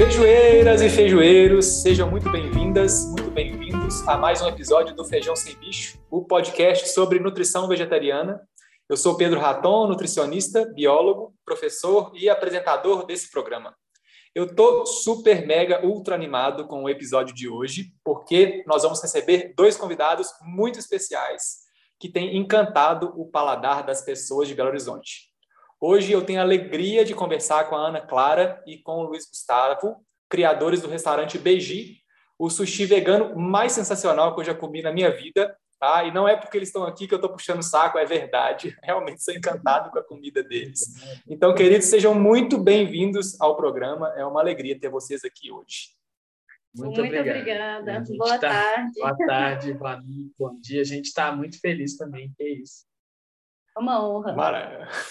Feijoeiras e feijoeiros, sejam muito bem-vindas, muito bem-vindos a mais um episódio do Feijão Sem Bicho, o podcast sobre nutrição vegetariana. Eu sou Pedro Raton, nutricionista, biólogo, professor e apresentador desse programa. Eu tô super mega ultra animado com o episódio de hoje, porque nós vamos receber dois convidados muito especiais que têm encantado o paladar das pessoas de Belo Horizonte. Hoje eu tenho a alegria de conversar com a Ana Clara e com o Luiz Gustavo, criadores do restaurante Beiji, o sushi vegano mais sensacional que eu já comi na minha vida. Tá? E não é porque eles estão aqui que eu estou puxando o saco, é verdade. Realmente sou encantado com a comida deles. Então, queridos, sejam muito bem-vindos ao programa. É uma alegria ter vocês aqui hoje. Muito, muito obrigada. Boa tá... tarde. Boa tarde, bom dia. A gente está muito feliz também, que é isso. Uma honra.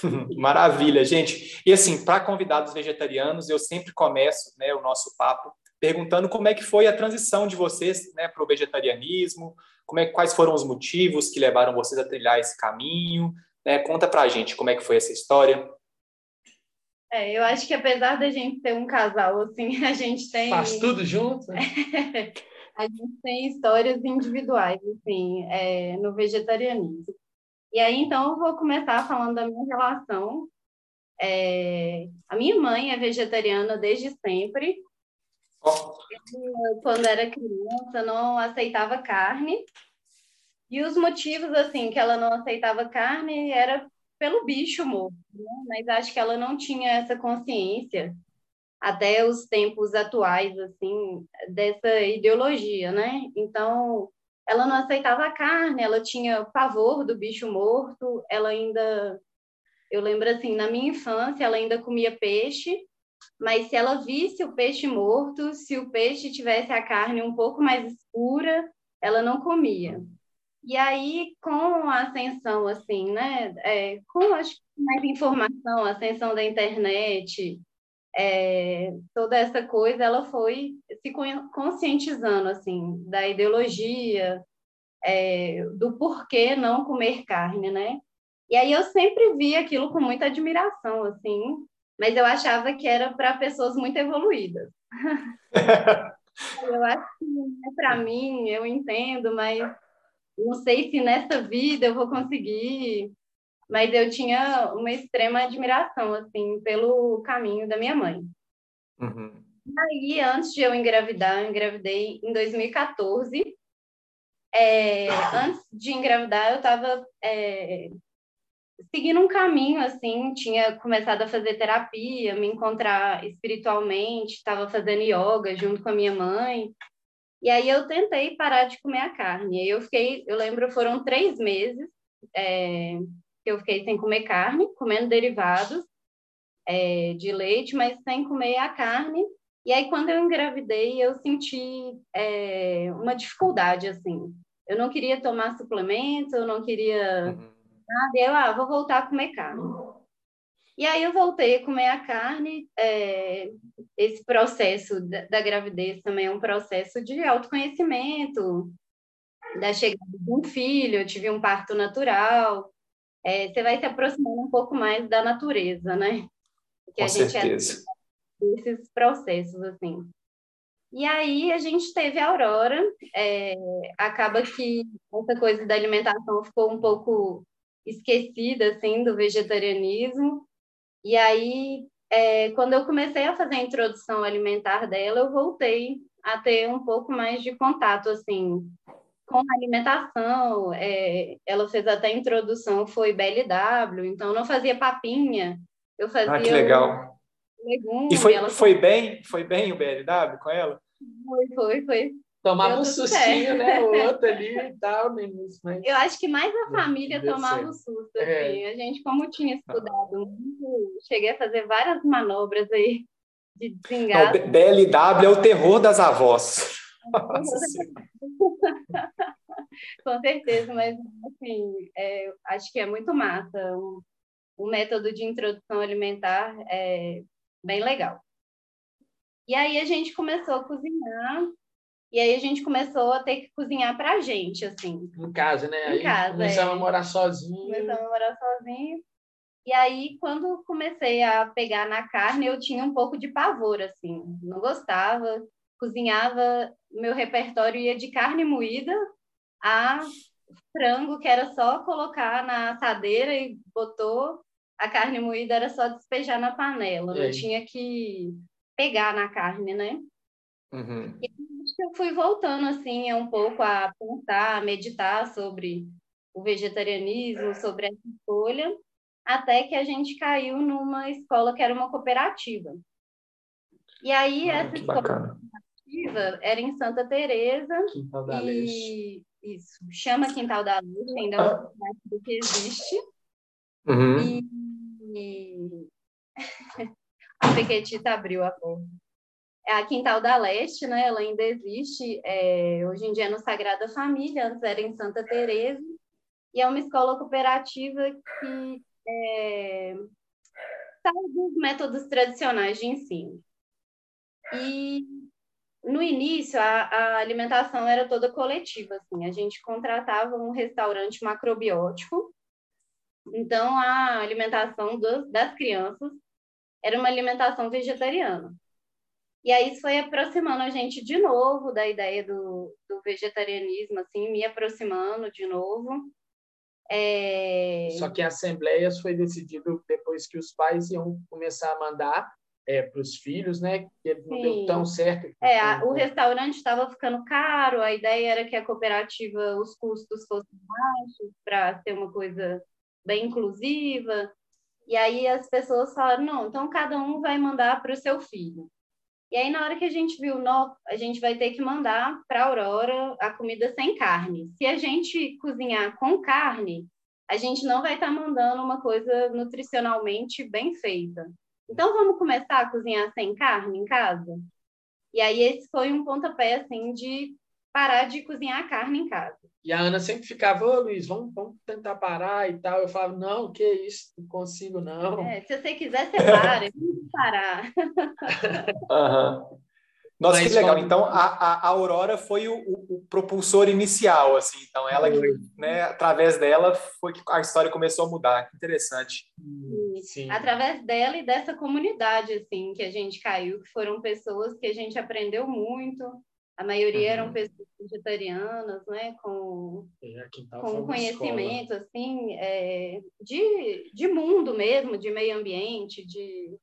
Maravilha, gente. E assim, para convidados vegetarianos, eu sempre começo né, o nosso papo perguntando como é que foi a transição de vocês né, para o vegetarianismo, como é, quais foram os motivos que levaram vocês a trilhar esse caminho. Né? Conta para a gente como é que foi essa história. É, eu acho que apesar da gente ter um casal, assim, a gente tem... Faz tudo junto? A gente tem histórias individuais, assim, é, no vegetarianismo. E aí, então, eu vou começar falando da minha relação. É, a minha mãe é vegetariana desde sempre. Eu, quando era criança, não aceitava carne. E os motivos, assim, que ela não aceitava carne era pelo bicho morto, né? mas acho que ela não tinha essa consciência até os tempos atuais, assim, dessa ideologia, né? Então, ela não aceitava a carne, ela tinha pavor do bicho morto, ela ainda, eu lembro assim, na minha infância, ela ainda comia peixe, mas se ela visse o peixe morto, se o peixe tivesse a carne um pouco mais escura, ela não comia. E aí, com a ascensão, assim, né, é, com acho, mais informação, a ascensão da internet, é, toda essa coisa, ela foi se conscientizando, assim, da ideologia, é, do porquê não comer carne, né? E aí eu sempre vi aquilo com muita admiração, assim, mas eu achava que era para pessoas muito evoluídas. eu acho que é para mim, eu entendo, mas não sei se nessa vida eu vou conseguir mas eu tinha uma extrema admiração, assim, pelo caminho da minha mãe. Uhum. Aí, antes de eu engravidar, eu engravidei em 2014. É, antes de engravidar, eu estava é, seguindo um caminho, assim, tinha começado a fazer terapia, me encontrar espiritualmente, estava fazendo yoga junto com a minha mãe. E aí eu tentei parar de comer a carne. Eu fiquei, eu lembro, foram três meses é, que eu fiquei sem comer carne, comendo derivados é, de leite, mas sem comer a carne. E aí, quando eu engravidei, eu senti é, uma dificuldade, assim. Eu não queria tomar suplemento, eu não queria uhum. nada. E eu, ah, vou voltar a comer carne. E aí eu voltei a comer a carne. É, esse processo da, da, gravidez também é um processo de autoconhecimento, da chegada de um filho, eu tive um parto natural é, você vai se aproximando um pouco mais da natureza, né? Que Com é certeza. É esses processos, assim. E aí a gente teve a Aurora, é, acaba que essa coisa da alimentação ficou um pouco esquecida, assim, do vegetarianismo, e aí é, quando eu comecei a fazer a introdução alimentar dela, eu voltei a ter um pouco mais de contato, assim, com a alimentação, é, ela fez até a introdução, foi BLW, então não fazia papinha, eu fazia... Ah, que legal. Legume, e foi, ela... foi bem? Foi bem o BLW com ela? Foi, foi, foi. Tomava um sustinho, né? O outro ali e tal, mas... Eu acho que mais a família tomava o um susto, é. assim. É. A gente, como tinha estudado muito, cheguei a fazer várias manobras aí de desengaste. BLW é o terror das avós. Com certeza, mas assim, é, acho que é muito massa. O, o método de introdução alimentar é bem legal. E aí a gente começou a cozinhar, e aí a gente começou a ter que cozinhar para a gente, assim. Em casa, né? Em aí casa, começamos é. a morar sozinho. Começamos a morar sozinho. E aí, quando comecei a pegar na carne, eu tinha um pouco de pavor, assim, não gostava. Cozinhava, meu repertório ia de carne moída a frango, que era só colocar na assadeira e botou a carne moída, era só despejar na panela, não tinha que pegar na carne, né? Uhum. E eu fui voltando, assim, um pouco a pensar, a meditar sobre o vegetarianismo, sobre essa escolha até que a gente caiu numa escola que era uma cooperativa. E aí, ah, essa escola cooperativa era em Santa Teresa Quintal da e isso, chama Quintal da Leste, ainda é ah. do que existe. Uhum. E, a Pequetita abriu a porta. É a Quintal da Leste, né? Ela ainda existe. É, hoje em dia é no Sagrada Família, antes era em Santa Teresa. E é uma escola cooperativa que é, dos métodos tradicionais de ensino. E no início a, a, alimentação era toda coletiva, assim, a gente contratava um restaurante macrobiótico, então a alimentação dos, das crianças era uma alimentação vegetariana. E aí isso foi aproximando a gente de novo da ideia do, do vegetarianismo, assim, me aproximando de novo. É... Só que a assembleia foi decidido depois que os pais iam começar a mandar é, para os filhos, né? Que não Sim. deu tão certo. É, a, o restaurante estava ficando caro, a ideia era que a cooperativa, os custos fossem baixos para ser uma coisa bem inclusiva. E aí as pessoas falaram, não, então cada um vai mandar para o seu filho. E aí, na hora que a gente viu, não, a gente vai ter que mandar para a Aurora a comida sem carne. Se a gente cozinhar com carne, a gente não vai estar tá mandando uma coisa nutricionalmente bem feita. Então, vamos começar a cozinhar sem carne em casa? E aí, esse foi um pontapé, assim, de parar de cozinhar a carne em casa. E a Ana sempre ficava, ô Luiz, vamos, vamos tentar parar e tal. Eu falava, não, que isso, não consigo não. É, se você quiser, você para, vamos parar. uhum. Nossa, Mas, que legal. Então, a, a Aurora foi o, o, propulsor inicial, assim. Então, ela, né, através dela, foi que a história começou a mudar. Que interessante. Sim. Através dela e dessa comunidade, assim, que a gente caiu, que foram pessoas que a gente aprendeu muito, a maioria uhum. eram pessoas vegetarianas, né, com, é, com conhecimento, assim, é, de, de mundo mesmo, de meio ambiente, de...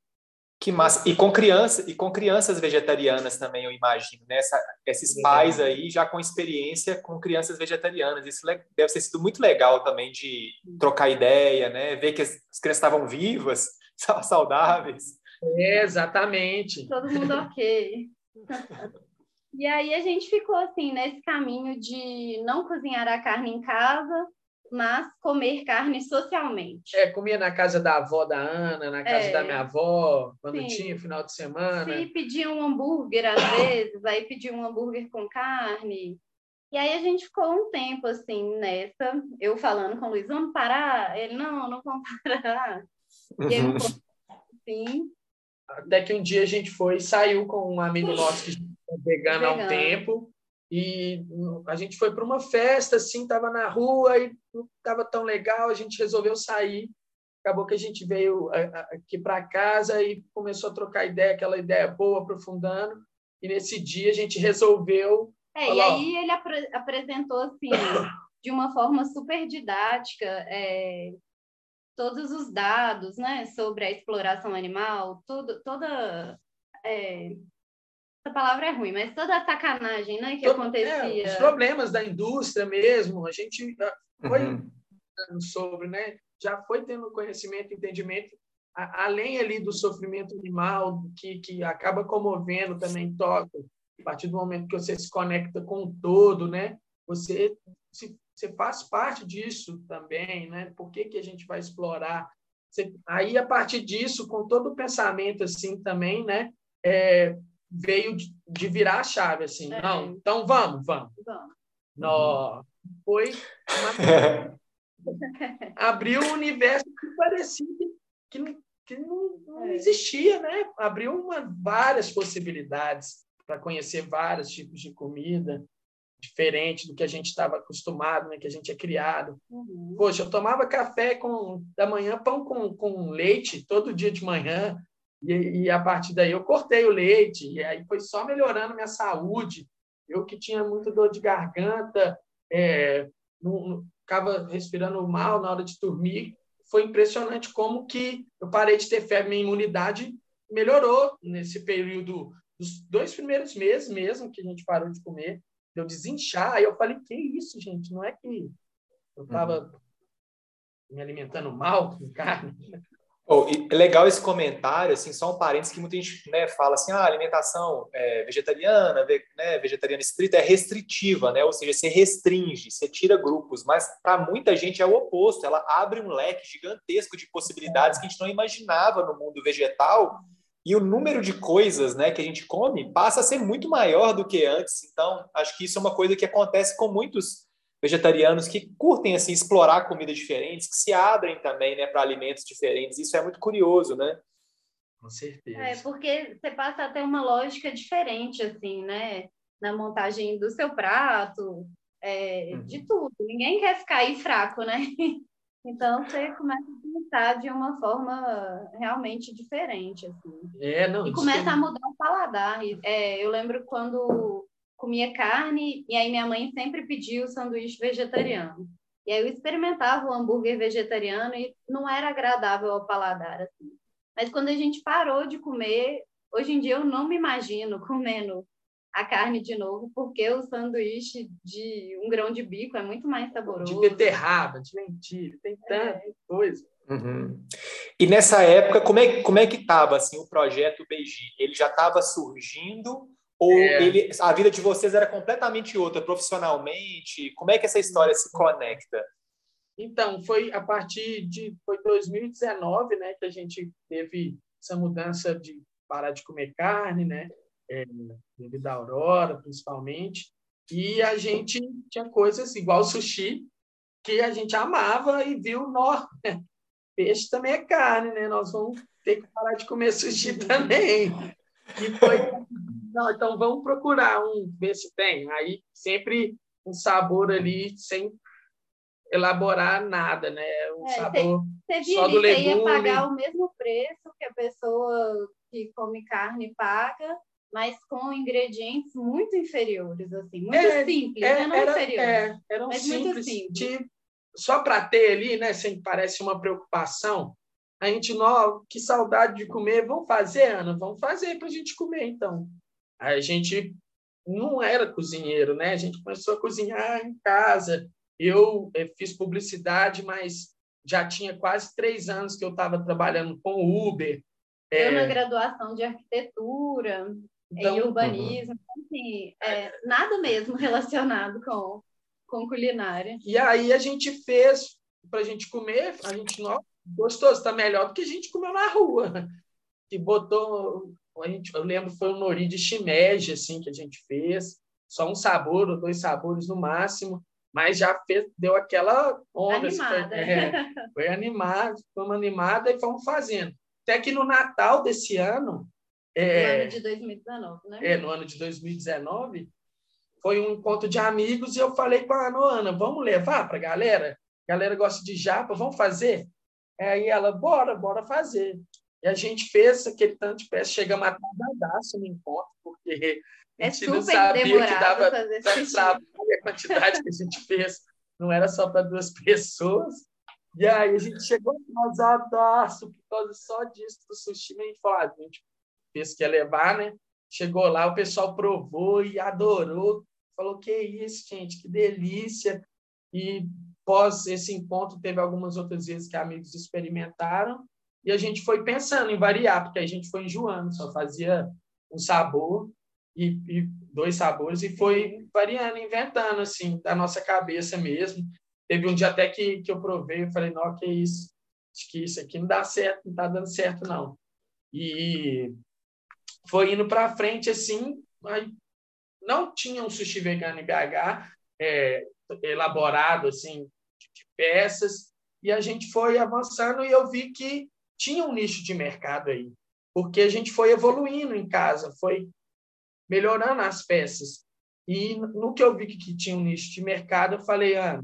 Que massa! E com criança e com crianças vegetarianas também, eu imagino, né? Essa, esses pais aí já com experiência com crianças vegetarianas. Isso deve ter sido muito legal também de trocar ideia, né? Ver que as, as crianças estavam vivas, saudáveis. É, exatamente. Todo mundo ok. E aí a gente ficou assim nesse caminho de não cozinhar a carne em casa, mas comer carne socialmente. É, comia na casa da avó da Ana, na casa é, da minha avó, quando sim. tinha final de semana. Sim, pedia um hambúrguer às vezes, aí pedia um hambúrguer com carne. E aí a gente ficou um tempo assim nessa, eu falando com o Luiz, vamos parar? Ele, não, não vamos parar. E uhum. sim. Até que um dia a gente foi, saiu com um amigo nosso que vegana há um tempo. E a gente foi para uma festa, assim, estava na rua e não estava tão legal, a gente resolveu sair. Acabou que a gente veio aqui para casa e começou a trocar ideia, aquela ideia boa, aprofundando. E nesse dia a gente resolveu. É, falar, e aí ele ap apresentou, assim, de uma forma super didática, é, todos os dados né, sobre a exploração animal, tudo, toda. É, essa palavra é ruim, mas toda a sacanagem né, que Todo, acontecia. É, os problemas da indústria mesmo, a gente foi uhum. sobre, né? Já foi tendo conhecimento, entendimento, a, além ali do sofrimento animal, que, que acaba comovendo também, toca. A partir do momento que você se conecta com o todo, né? Você, se, você faz parte disso também, né? Por que, que a gente vai explorar? Você, aí, a partir disso, com todo o pensamento assim também, né? É, veio de, de virar a chave, assim. É. Não, então vamos, vamos. Vamos. Foi uma... abriu um universo que parecia que, que não, não é. existia, né? Abriu uma, várias possibilidades para conhecer vários tipos de comida. diferente do que a gente estava acostumado, né, que a gente é criado. Uhum. Poxa, eu tomava café com da manhã, pão com, com leite todo dia de manhã, e, e a partir daí eu cortei o leite, e aí foi só melhorando minha saúde. Eu que tinha muito dor de garganta, é, não, não, ficava respirando mal na hora de dormir, foi impressionante como que eu parei de ter febre, minha imunidade melhorou nesse período dos dois primeiros meses mesmo que a gente parou de comer, eu desinchar. Aí eu falei, que isso, gente? Não é que eu estava uhum. me alimentando mal com carne? Oh, legal esse comentário, assim, só um parênteses que muita gente né, fala assim, ah, alimentação é, vegetariana, né, vegetariana estrita é restritiva, né, ou seja, você restringe, você tira grupos, mas para muita gente é o oposto, ela abre um leque gigantesco de possibilidades que a gente não imaginava no mundo vegetal e o número de coisas né, que a gente come passa a ser muito maior do que antes, então acho que isso é uma coisa que acontece com muitos vegetarianos que curtem assim explorar comidas diferentes, que se abrem também, né, para alimentos diferentes. Isso é muito curioso, né? Com certeza. É, porque você passa a ter uma lógica diferente assim, né, na montagem do seu prato, é, uhum. de tudo. Ninguém quer ficar aí fraco, né? Então você começa a pensar de uma forma realmente diferente, assim. É, não. E começa a mudar o paladar. É, eu lembro quando comia carne e aí minha mãe sempre pediu o sanduíche vegetariano. E aí eu experimentava o hambúrguer vegetariano e não era agradável ao paladar assim. Mas quando a gente parou de comer, hoje em dia eu não me imagino comendo a carne de novo, porque o sanduíche de um grão de bico é muito mais saboroso. De beterraba, de lentilha, tem tanta é. coisa. Uhum. E nessa época, como é, como é que estava assim, o projeto Beiji? Ele já estava surgindo ou é. ele, a vida de vocês era completamente outra, profissionalmente? Como é que essa história se conecta? Então, foi a partir de foi 2019, né, que a gente teve essa mudança de parar de comer carne, né, é, devido à aurora, principalmente, e a gente tinha coisas igual sushi que a gente amava e viu, nó, peixe também é carne, né? Nós vamos ter que parar de comer sushi também. E foi não, então vamos procurar um, ver se tem. Aí sempre um sabor ali sem elaborar nada, né? Um é, sabor cê, cê só do legume. Você ia pagar o mesmo preço que a pessoa que come carne paga, mas com ingredientes muito inferiores, assim, muito é, simples, é, né? não era, inferiores, é, eram mas simples, muito simples. De, só para ter ali, né? Sem parece uma preocupação. A gente, não, que saudade de comer, vamos fazer, Ana? Vamos fazer para a gente comer, então a gente não era cozinheiro, né? A gente começou a cozinhar em casa. Eu eh, fiz publicidade, mas já tinha quase três anos que eu estava trabalhando com Uber. Eu é... na graduação de arquitetura então, e urbanismo, uhum. assim, é, nada mesmo relacionado com, com culinária. E aí a gente fez para a gente comer, a gente não gostoso, está melhor do que a gente comeu na rua. Que botou a gente, eu lembro foi um nori de shimeji assim que a gente fez, só um sabor ou dois sabores no máximo, mas já fez, deu aquela onda, assim, foi, é, foi animado, fomos animada e fomos fazendo. Até que no Natal desse ano, é, no ano de 2019, né? É, no ano de 2019, foi um encontro de amigos e eu falei com a Ana, vamos levar para a galera? A galera gosta de japa, vamos fazer? Aí ela, bora, bora fazer. E a gente fez aquele tanto de peça, chegamos a tardadaço no encontro, porque a é gente é não sabia que dava tanto trabalho a quantidade que a gente fez. Não era só para duas pessoas. E aí a gente chegou atrasadaço por causa só disso do sushi. A gente falou, ah, a gente fez que ia levar, né? Chegou lá, o pessoal provou e adorou. Falou, que isso, gente, que delícia. E pós esse encontro, teve algumas outras vezes que amigos experimentaram e a gente foi pensando em variar, porque a gente foi enjoando, só fazia um sabor e, e dois sabores e foi variando, inventando, assim, da nossa cabeça mesmo. Teve um dia até que, que eu provei, eu falei, não, que isso, acho que isso aqui não dá certo, não está dando certo, não. E foi indo para frente, assim, mas não tinha um sushi vegano em BH, é, elaborado, assim, de peças, e a gente foi avançando e eu vi que tinha um nicho de mercado aí, porque a gente foi evoluindo em casa, foi melhorando as peças. E no que eu vi que tinha um nicho de mercado, eu falei, ah,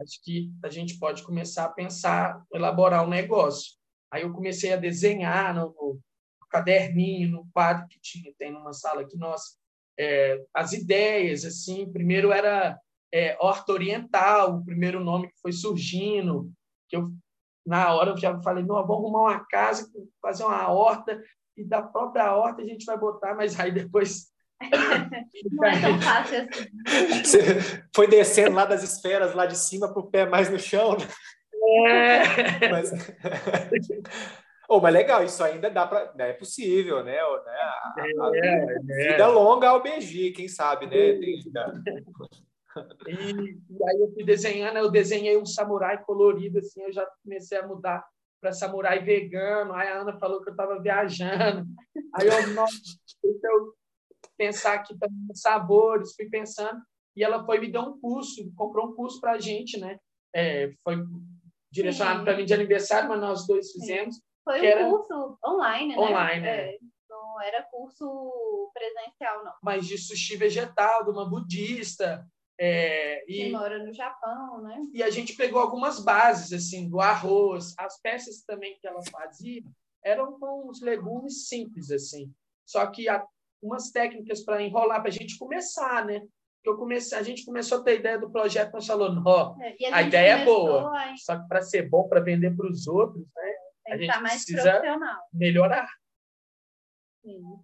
acho que a gente pode começar a pensar, elaborar um negócio. Aí eu comecei a desenhar no, no caderninho, no quadro que tinha, tem numa sala aqui nossa, é, as ideias, assim, primeiro era é, Horta Oriental, o primeiro nome que foi surgindo, que eu, na hora, eu já falei, não, vamos arrumar uma casa, fazer uma horta, e da própria horta a gente vai botar, mas aí depois não é tão fácil assim. Você foi descendo lá das esferas, lá de cima, para o pé mais no chão. Né? É. Mas... oh, mas legal, isso ainda dá para. Né, é possível, né? né? A, a, a é, vida é. longa ao BG, quem sabe, né? Tem, e, e, aí eu fui desenhando, eu desenhei um samurai colorido, assim, eu já comecei a mudar para samurai vegano. Aí a Ana falou que eu estava viajando. Aí eu, nossa, eu pensar aqui também sabores, fui pensando. E ela foi me dar um curso, comprou um curso para a gente, né? É, foi direcionado para mim de aniversário, mas nós dois fizemos. Foi um era... curso online, né? Online, é. é. Não era curso presencial, não. Mas de sushi vegetal, de uma budista. É, e, que mora no Japão, né? E a gente pegou algumas bases, assim, do arroz. As peças também que ela fazia eram com os legumes simples, assim. Só que a, umas técnicas para enrolar, para a gente começar, né? Eu comecei, a gente começou a ter ideia do projeto, nós falou, não, é, a, a ideia é boa, a... só que para ser bom, para vender para os outros, né? a gente precisa melhorar.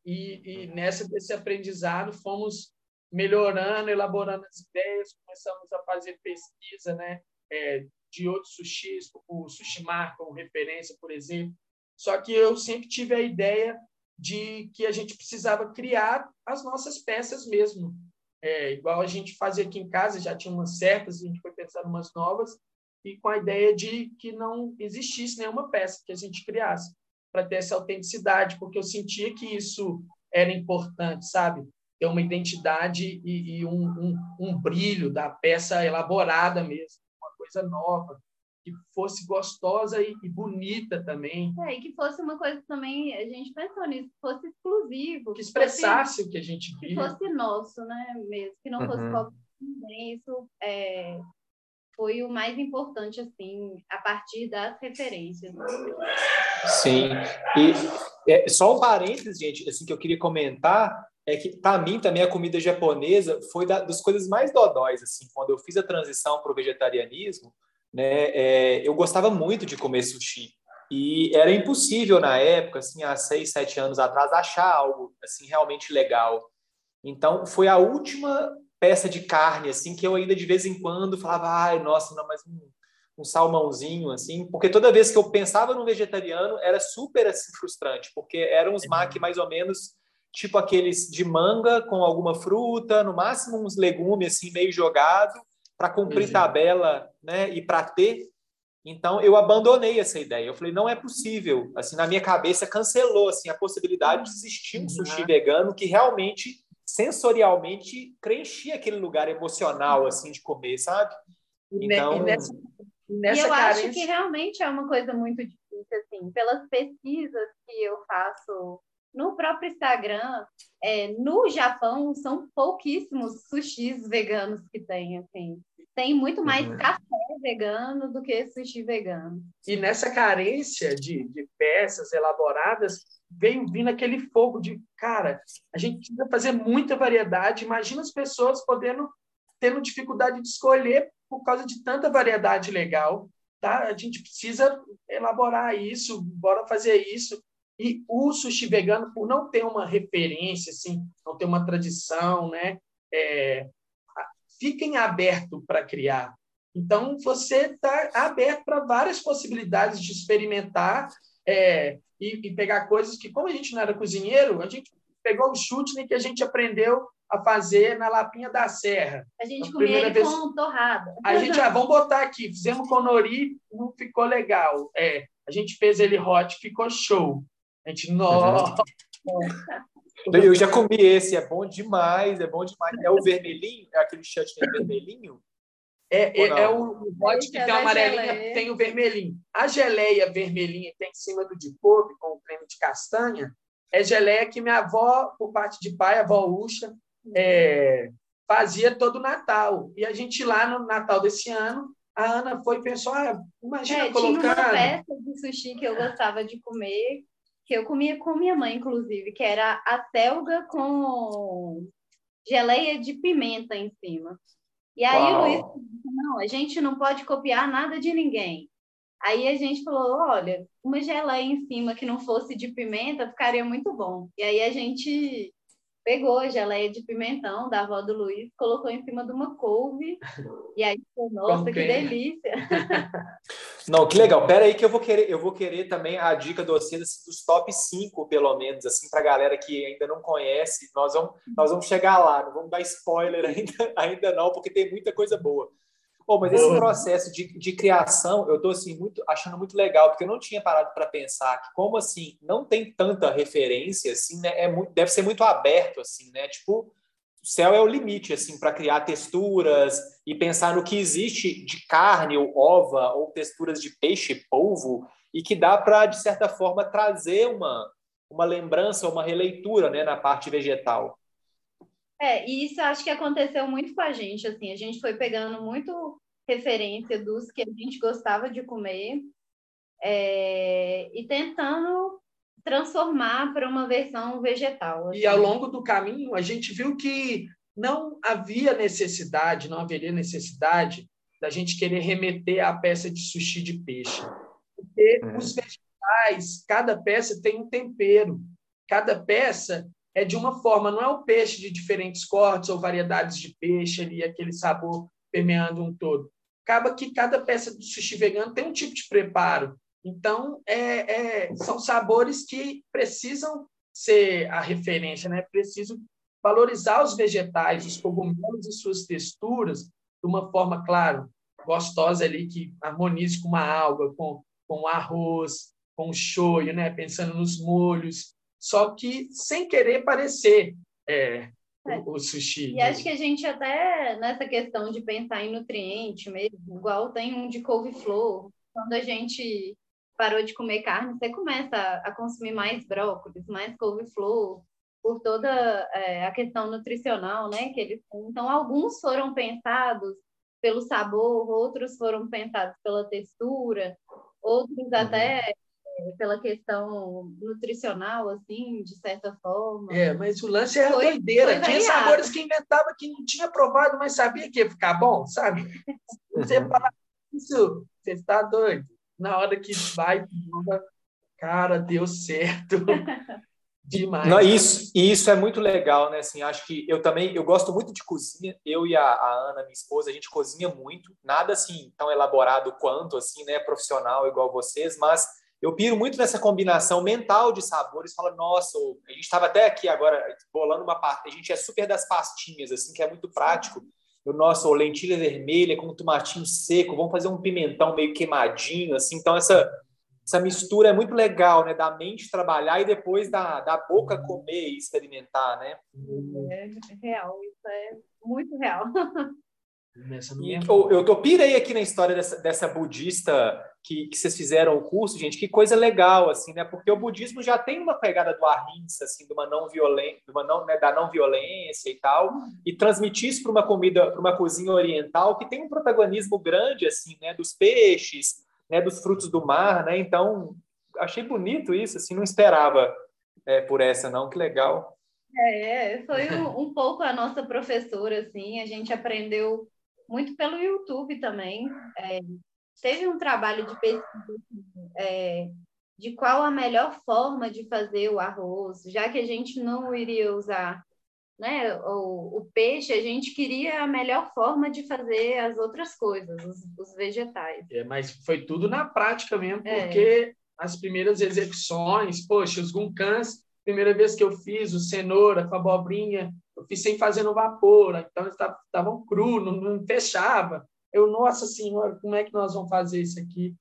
E, e nessa desse aprendizado fomos melhorando, elaborando as ideias, começamos a fazer pesquisa, né? É, de outros sushis, o Sushi Mar como referência, por exemplo. Só que eu sempre tive a ideia de que a gente precisava criar as nossas peças mesmo. É, igual a gente fazia aqui em casa, já tinha umas certas, a gente foi pensando umas novas, e com a ideia de que não existisse nenhuma peça que a gente criasse, para ter essa autenticidade, porque eu sentia que isso era importante, sabe? Ter uma identidade e, e um, um, um brilho da peça elaborada mesmo, uma coisa nova que fosse gostosa e, e, bonita também. É, e que fosse uma coisa também, a gente pensou nisso, que fosse exclusivo. Que expressasse fosse, o que a gente via. Que fosse nosso, né, mesmo, que não fosse uhum. qualquer isso é, foi o mais importante, assim, a partir das referências. Sim, e é, só um parênteses, gente, assim, que eu queria comentar, é que para mim também a comida japonesa foi da, das coisas mais dodóis, assim, quando eu fiz a transição para o vegetarianismo, né, é, eu gostava muito de comer sushi. E era impossível na época, assim, há seis, sete anos atrás, achar algo assim realmente legal. Então, foi a última peça de carne assim que eu ainda de vez em quando falava, ai, nossa, não, mas um, um salmãozinho assim, porque toda vez que eu pensava no vegetariano era super assim frustrante, porque eram uns mac mais ou menos tipo aqueles de manga com alguma fruta, no máximo uns legumes assim meio jogado para cumprir uhum. tabela, né, e para ter. Então eu abandonei essa ideia. Eu falei, não é possível. Assim, na minha cabeça cancelou assim a possibilidade de existir um uhum. sushi vegano que realmente sensorialmente preenchia aquele lugar emocional assim de comer, sabe? Então, e nessa, nessa e eu carência... acho que realmente é uma coisa muito difícil assim, pelas pesquisas que eu faço no próprio Instagram, é, no Japão são pouquíssimos sushis veganos que tem, assim. Tem muito mais uhum. café vegano do que sushi vegano. E nessa carência de, de peças elaboradas, vem vindo aquele fogo de, cara, a gente precisa fazer muita variedade. Imagina as pessoas podendo tendo dificuldade de escolher por causa de tanta variedade legal. Tá? A gente precisa elaborar isso, bora fazer isso. E o sushi vegano, por não ter uma referência, assim, não ter uma tradição, né? É, fiquem aberto para criar. Então, você está aberto para várias possibilidades de experimentar é, e, e, pegar coisas que, como a gente não era cozinheiro, a gente pegou o chutney que a gente aprendeu a fazer na Lapinha da Serra. A gente comia ele vez... com torrada. A gente, ah, vamos botar aqui, fizemos com nori, não ficou legal. É, a gente fez ele hot, ficou show. A gente, nossa... Eu já comi esse, é bom demais, é bom demais. É o vermelhinho, é aquele chutney vermelhinho? É, é, é, o, bote que tem o amarelinho, tem o vermelhinho. A geleia vermelhinha que tem em cima do de couve, com o creme de castanha, é geleia que minha avó, por parte de pai, a avó Ucha, é, fazia todo Natal. E a gente lá no Natal desse ano, a Ana foi e pensou, ah, imagina é, colocar... Tinha uma peça de sushi que eu gostava de comer, que eu comia com minha mãe, inclusive, que era a selga com geleia de pimenta em cima. E aí Uau. o Luiz não, a gente não pode copiar nada de ninguém. Aí a gente falou, olha, uma geleia em cima que não fosse de pimenta ficaria muito bom. E aí a gente pegou a geleia de pimentão da avó do Luiz, colocou em cima de uma couve, e aí, nossa, que delícia! Não, que legal. Pera aí que eu vou querer, eu vou querer também a dica de vocês assim, dos top 5, pelo menos, assim, para a galera que ainda não conhece. Nós vamos, nós vamos chegar lá, não vamos dar spoiler ainda, ainda não, porque tem muita coisa boa. Pô, mas esse processo de, de criação, eu estou assim, muito, achando muito legal, porque eu não tinha parado para pensar que, como assim, não tem tanta referência, assim, né? É muito, deve ser muito aberto, assim, né? Tipo, céu é o limite, assim, para criar texturas e pensar no que existe de carne ou ova ou texturas de peixe, polvo, e que dá para, de certa forma, trazer uma, uma lembrança, uma releitura, né, na parte vegetal. É, e isso acho que aconteceu muito com a gente, assim, a gente foi pegando muito referência dos que a gente gostava de comer é, e tentando transformar para uma versão vegetal. Assim. E ao longo do caminho, a gente viu que não havia necessidade, não haveria necessidade da gente querer remeter à peça de sushi de peixe. Porque uhum. os vegetais, cada peça tem um tempero. Cada peça é de uma forma, não é o peixe de diferentes cortes ou variedades de peixe ali, aquele sabor permeando um todo. Acaba que cada peça do sushi vegano tem um tipo de preparo. Então, é, é, são sabores que precisam ser a referência, né? Preciso valorizar os vegetais, os cogumelos e suas texturas de uma forma, claro, gostosa ali, que harmonize com uma alga, com, com arroz, com o shoyu, né? Pensando nos molhos, só que sem querer parecer é, é. O, o, sushi. E né? acho que a gente até, nessa questão de pensar em nutriente mesmo, igual tem um de couve-flor, quando a gente parou de comer carne, você começa a, consumir mais brócolis, mais couve-flor, por toda é, a questão nutricional, né, que eles Então, alguns foram pensados pelo sabor, outros foram pensados pela textura, outros uhum. até pela questão nutricional, assim, de certa forma. É, mas o lance era foi, doideira. Foi tinha sabores que inventava que não tinha provado, mas sabia que ia ficar bom, sabe? Você fala, isso, você está doido. Na hora que vai, cara, deu certo. Demais. Não, isso, isso é muito legal, né? Assim, acho que eu também eu gosto muito de cozinha. Eu e a, a, Ana, minha esposa, a gente cozinha muito. Nada assim tão elaborado quanto assim, né? Profissional igual vocês, mas eu piro muito nessa combinação mental de sabores. Fala, nossa, a gente estava até aqui agora bolando uma parte. A gente é super das pastinhas, assim, que é muito prático. O nosso lentilha vermelha com tomatinho seco. Vamos fazer um pimentão meio queimadinho, assim. Então essa essa mistura é muito legal, né? Da mente trabalhar e depois da, da boca comer e experimentar, né? É real, isso é muito real. E, eu, eu tô pirei aqui na história dessa, dessa budista que, que vocês fizeram o curso, gente, que coisa legal, assim, né? Porque o budismo já tem uma pegada do ahimsa, assim, de uma não violência, uma não, né, da não violência e tal, e transmitir isso para uma comida, para uma cozinha oriental que tem um protagonismo grande, assim, né? Dos peixes, né? Dos frutos do mar, né? Então, achei bonito isso, assim, não esperava é, por essa, não, que legal. É, foi um, um pouco a nossa professora, assim, a gente aprendeu muito pelo YouTube também. É, teve um trabalho de pesquisa é, de qual a melhor forma de fazer o arroz, já que a gente não iria usar né, o, o peixe, a gente queria a melhor forma de fazer as outras coisas, os, os vegetais. É, mas foi tudo na prática mesmo, é. porque as primeiras execuções, poxa, os guncans, primeira vez que eu fiz o cenoura com a abobrinha, eu fiz sem fazer no vapor, então eles estavam cru, não, não, fechava. Eu, nossa senhora, como é que nós vamos fazer isso aqui?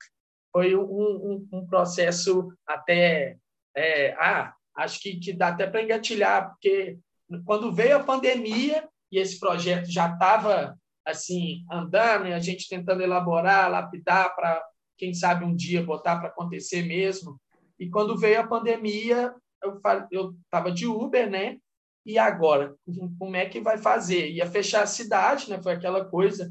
Foi um, um, um processo até. É, ah, acho que, que dá até para engatilhar, porque quando veio a pandemia e esse projeto já estava assim andando, e a gente tentando elaborar, lapidar para quem sabe um dia botar para acontecer mesmo. E quando veio a pandemia, eu eu estava de Uber, né? E agora? Como é que vai fazer? Ia fechar a cidade, né? Foi aquela coisa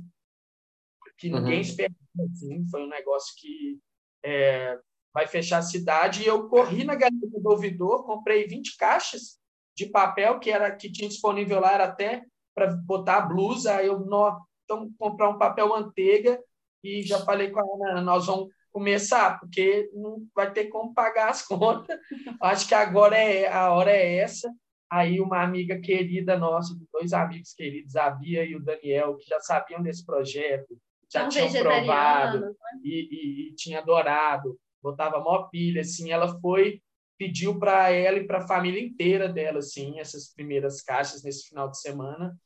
que ninguém uhum. esperava. Assim. Foi um negócio que é, vai fechar a cidade. E eu corri na galeria do ouvidor, comprei 20 caixas de papel que era que tinha disponível lá, era até para botar a blusa. Aí eu, nó, então, comprar um papel manteiga e já falei com a Ana, nós vamos começar, porque não vai ter como pagar as contas. Acho que agora é a hora é essa. Aí uma amiga querida nossa, dois amigos queridos, a Bia e o Daniel, que já sabiam desse projeto, já tinham provado né? e, e, e, tinha adorado, botava mó pilha, assim, ela foi, pediu para ela e para a família inteira dela, assim, essas primeiras caixas nesse final de semana,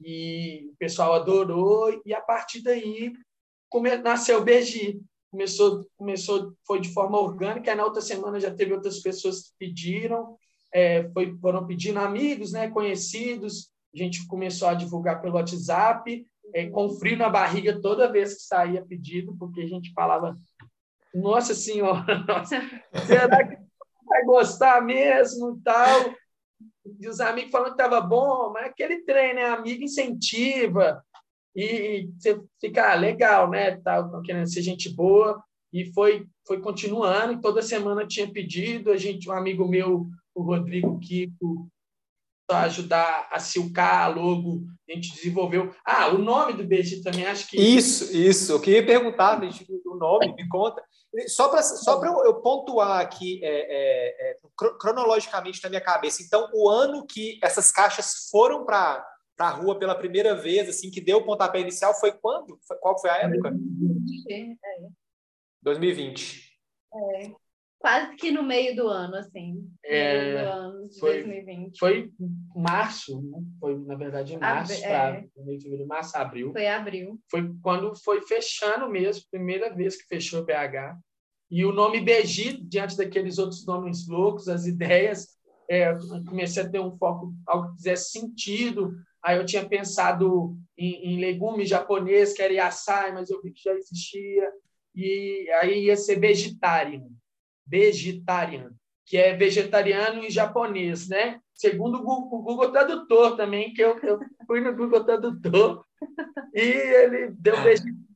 e o pessoal adorou, e a partir daí come, nasceu o BG. Começou, começou, foi de forma orgânica, na outra semana já teve outras pessoas que pediram, é, foi, foram pedindo amigos, né, conhecidos, a gente começou a divulgar pelo WhatsApp, é, com frio na barriga toda vez que saía pedido, porque a gente falava, nossa senhora, nossa, será que vai gostar mesmo tal? E os amigos falando que estava bom, mas aquele trem, né? Amigo incentiva e, você fica ah, legal, né? Tá querendo ser gente boa e foi foi continuando. Toda semana tinha pedido. A gente, um amigo meu, o Rodrigo Kiko, para ajudar a silcar a logo, a gente desenvolveu. Ah, o nome do BG também, acho que. Isso, isso. Eu queria perguntar o nome, me conta. Só para só eu, eu pontuar aqui é, é, é, cronologicamente na minha cabeça. Então, o ano que essas caixas foram para a rua pela primeira vez, assim, que deu o pontapé inicial, foi quando? Qual foi a época? 2020. 2020. É quase que no meio do ano, assim. É, do ano de foi, 2020. Foi março, né? Foi, na verdade, março, para é. março, abril. Foi abril. Foi quando foi fechando mesmo, primeira vez que fechou o BH. E o nome BG, diante daqueles outros nomes loucos, as ideias, é, comecei a ter um foco, algo que fizesse sentido. Aí eu tinha pensado em, em legumes japonês, que era yassai, mas eu vi que já existia. E aí ia ser vegetariano vegetarian, que é vegetariano em japonês, né? Segundo o Google, o Google Tradutor também, que eu, eu fui no Google Tradutor e ele deu vegetariano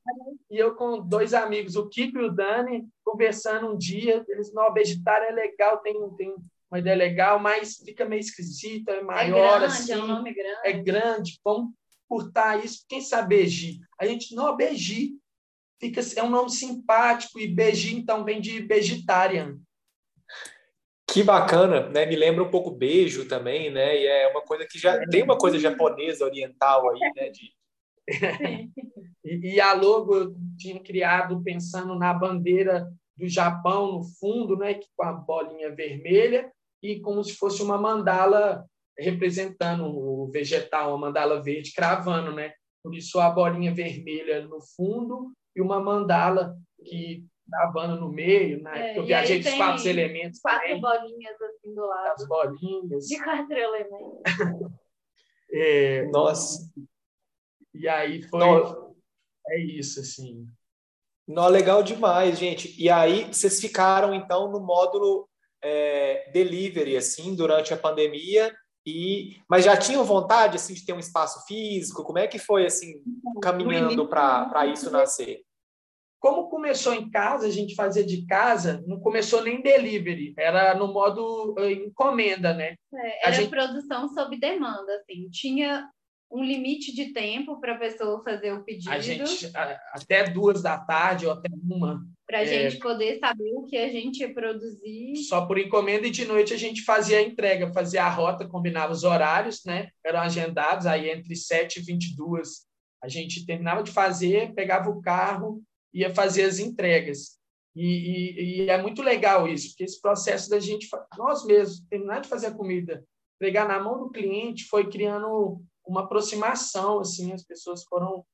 e eu com dois amigos, o Kiko e o Dani, conversando um dia, eles não, vegetariano é legal, tem, tem uma ideia legal, mas fica meio esquisito, é maior, é grande, assim, é um nome grande. É grande, vamos curtar isso, quem sabe Beji? A gente, não, Beji, fica, é um nome simpático, e Beji, então, vem de vegetarian. Que bacana, né? Me lembra um pouco beijo também, né? E é uma coisa que já tem uma coisa japonesa, oriental aí, né? De... e, e a logo eu tinha criado pensando na bandeira do Japão no fundo, né? Com a bolinha vermelha e como se fosse uma mandala representando o vegetal, uma mandala verde cravando, né? Por isso a bolinha vermelha no fundo e uma mandala que banda no meio, né? É, eu viajei dos quatro elementos. Quatro também. bolinhas assim do lado. As bolinhas. De quatro elementos. é, Nossa. E aí foi. Nossa. É isso, assim. Não, legal demais, gente. E aí vocês ficaram então no módulo é, delivery assim durante a pandemia e mas já tinham vontade assim de ter um espaço físico. Como é que foi assim caminhando para isso nascer? Como começou em casa, a gente fazia de casa, não começou nem delivery, era no modo eh, encomenda, né? É, era gente... produção sob demanda, assim. Tinha um limite de tempo para a pessoa fazer o pedido. A gente, até duas da tarde ou até uma. Para a é... gente poder saber o que a gente ia produzir. Só por encomenda e de noite a gente fazia a entrega, fazia a rota, combinava os horários, né? Eram agendados, aí entre 7 e 22 a gente terminava de fazer, pegava o carro, ia fazer as entregas. E, e, e, é muito legal isso, porque esse processo da gente, nós mesmos, terminar de fazer a comida, pegar na mão do cliente, foi criando uma aproximação, assim, as pessoas foram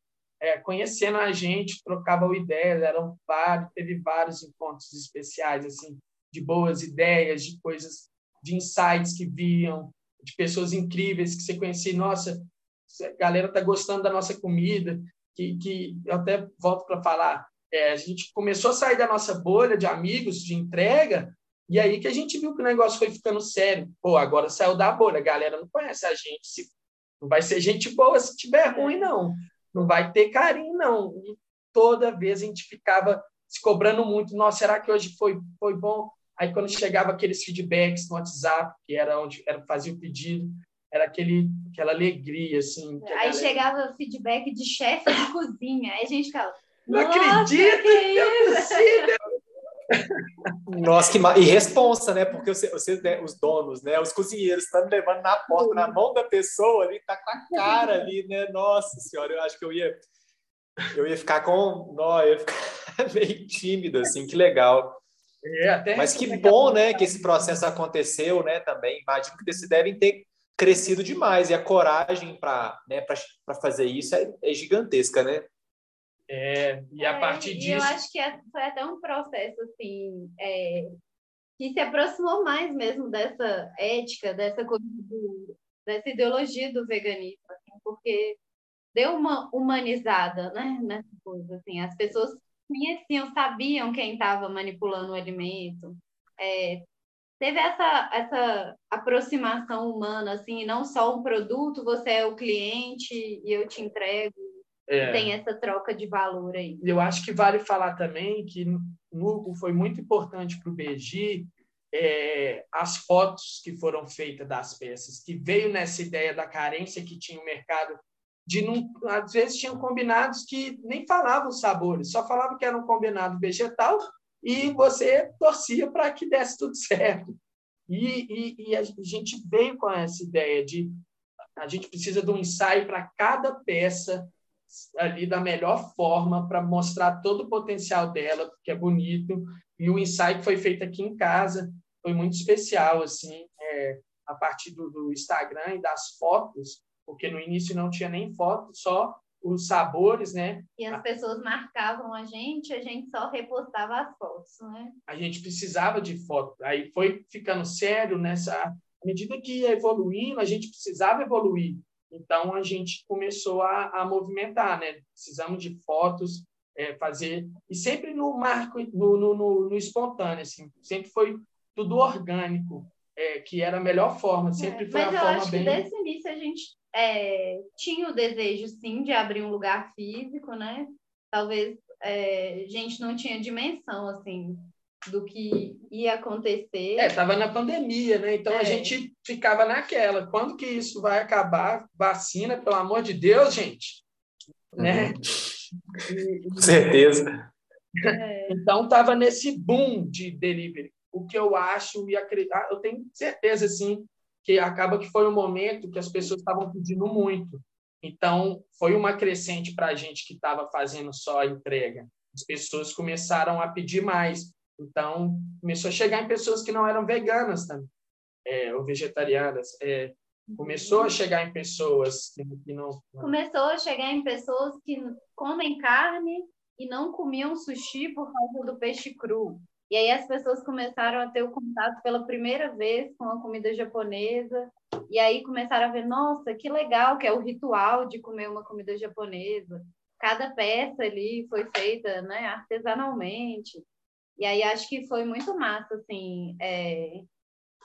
é, conhecendo a gente, trocavam ideias, eram vários, teve vários encontros especiais, assim, de boas ideias, de coisas, de insights que viam, de pessoas incríveis que você conhecia, nossa, a galera tá gostando da nossa comida, que, que eu até volto para falar, é, a gente começou a sair da nossa bolha de amigos, de entrega, E aí que a gente viu que o negócio foi ficando sério. Pô, agora saiu da bolha, a galera não conhece a gente. Se, não vai ser gente boa se tiver ruim, não. Não vai ter carinho, não. E toda vez a gente ficava se cobrando muito. Nossa, será que hoje foi, foi bom? Aí, quando chegava aqueles feedbacks no WhatsApp, que era onde era, fazia o pedido, era aquele, aquela alegria, assim. Aí galera... chegava feedback de chefe de cozinha. Aí a gente ficava. Não acredito! Que é possível! Nossa, que ma... E responsa, né? Porque vocês, né, os donos, né? Os cozinheiros estão levando na porta, na mão da pessoa ali, tá com a cara ali, né? Nossa senhora, eu acho que eu ia. Eu ia ficar com. Não, eu ia ficar meio tímido, assim, que legal. É, Mas que bom, né, que esse processo aconteceu, né, também. Imagino que vocês devem ter crescido demais e a coragem para né, fazer isso é, é, gigantesca, né? É, e a é, partir disso... Eu acho que é, foi até um processo, assim, é, que se aproximou mais mesmo dessa ética, dessa coisa do, dessa ideologia do veganismo, assim, porque deu uma humanizada, né, nessa coisa, assim, as pessoas conheciam, sabiam quem estava manipulando o alimento, é, teve essa, essa aproximação humana, assim, não só um produto, você é o cliente e eu te entrego, é. tem essa troca de valor aí. Eu acho que vale falar também que no, foi muito importante para o BG é, as fotos que foram feitas das peças, que veio nessa ideia da carência que tinha o mercado de não, às vezes tinham combinados que nem falavam sabores, só falavam que era um combinado vegetal e você torcia para que desse tudo certo. E, e, e, a gente veio com essa ideia de a gente precisa de um ensaio para cada peça ali da melhor forma para mostrar todo o potencial dela, porque é bonito. E o ensaio que foi feito aqui em casa foi muito especial, assim, é, a partir do, do Instagram e das fotos, porque no início não tinha nem foto, só os sabores, né? E as pessoas marcavam a gente, a gente só repostava as fotos, né? A gente precisava de foto. Aí foi ficando sério nessa. À medida que ia evoluindo, a gente precisava evoluir. Então a gente começou a, a movimentar, né? Precisamos de fotos, é, fazer e sempre no marco, no, no, no, no espontâneo, assim. Sempre foi tudo orgânico, é, que era a melhor forma. Sempre é, foi a forma bem. Mas eu acho que desde o início a gente é, tinha o desejo, sim, de abrir um lugar físico, né? Talvez é, a gente não tinha dimensão, assim, do que ia acontecer. É, estava na pandemia, né? Então é. a gente ficava naquela. Quando que isso vai acabar? Vacina, pelo amor de Deus, gente. Né? Uhum. Com certeza. É. Então estava nesse boom de delivery. O que eu acho e acredito, ah, eu tenho certeza, sim, que acaba que foi um momento que as pessoas estavam pedindo muito. Então, foi uma crescente para a gente que estava fazendo só a entrega. As pessoas começaram a pedir mais. Então, começou a chegar em pessoas que não eram veganas também, é, ou vegetarianas. É, começou a chegar em pessoas que não... Começou a chegar em pessoas que comem carne e não comiam sushi por causa do peixe cru. E aí as pessoas começaram a ter o contato pela primeira vez com a comida japonesa. E aí começaram a ver, nossa, que legal que é o ritual de comer uma comida japonesa. Cada peça ali foi feita né, artesanalmente. E aí acho que foi muito massa, assim, é,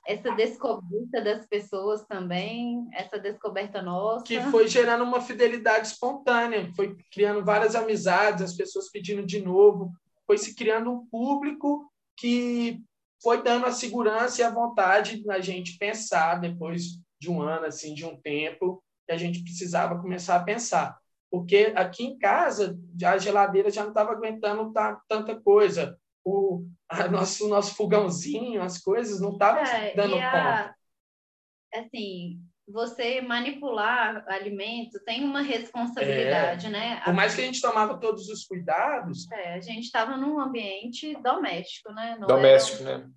essa descoberta das pessoas também, essa descoberta nossa. Que foi gerando uma fidelidade espontânea, foi criando várias amizades, as pessoas pedindo de novo, foi se criando um público que foi dando a segurança e a vontade da gente pensar depois de um ano, assim, de um tempo, que a gente precisava começar a pensar. Porque aqui em casa, a geladeira já não estava aguentando tanta coisa. O a nosso, nosso fogãozinho, as coisas não estavam é, dando a, conta. Assim, você manipular alimento tem uma responsabilidade, é, né? Por mais que a gente tomava todos os cuidados. É, a gente estava num ambiente doméstico, né? Não doméstico, um, né?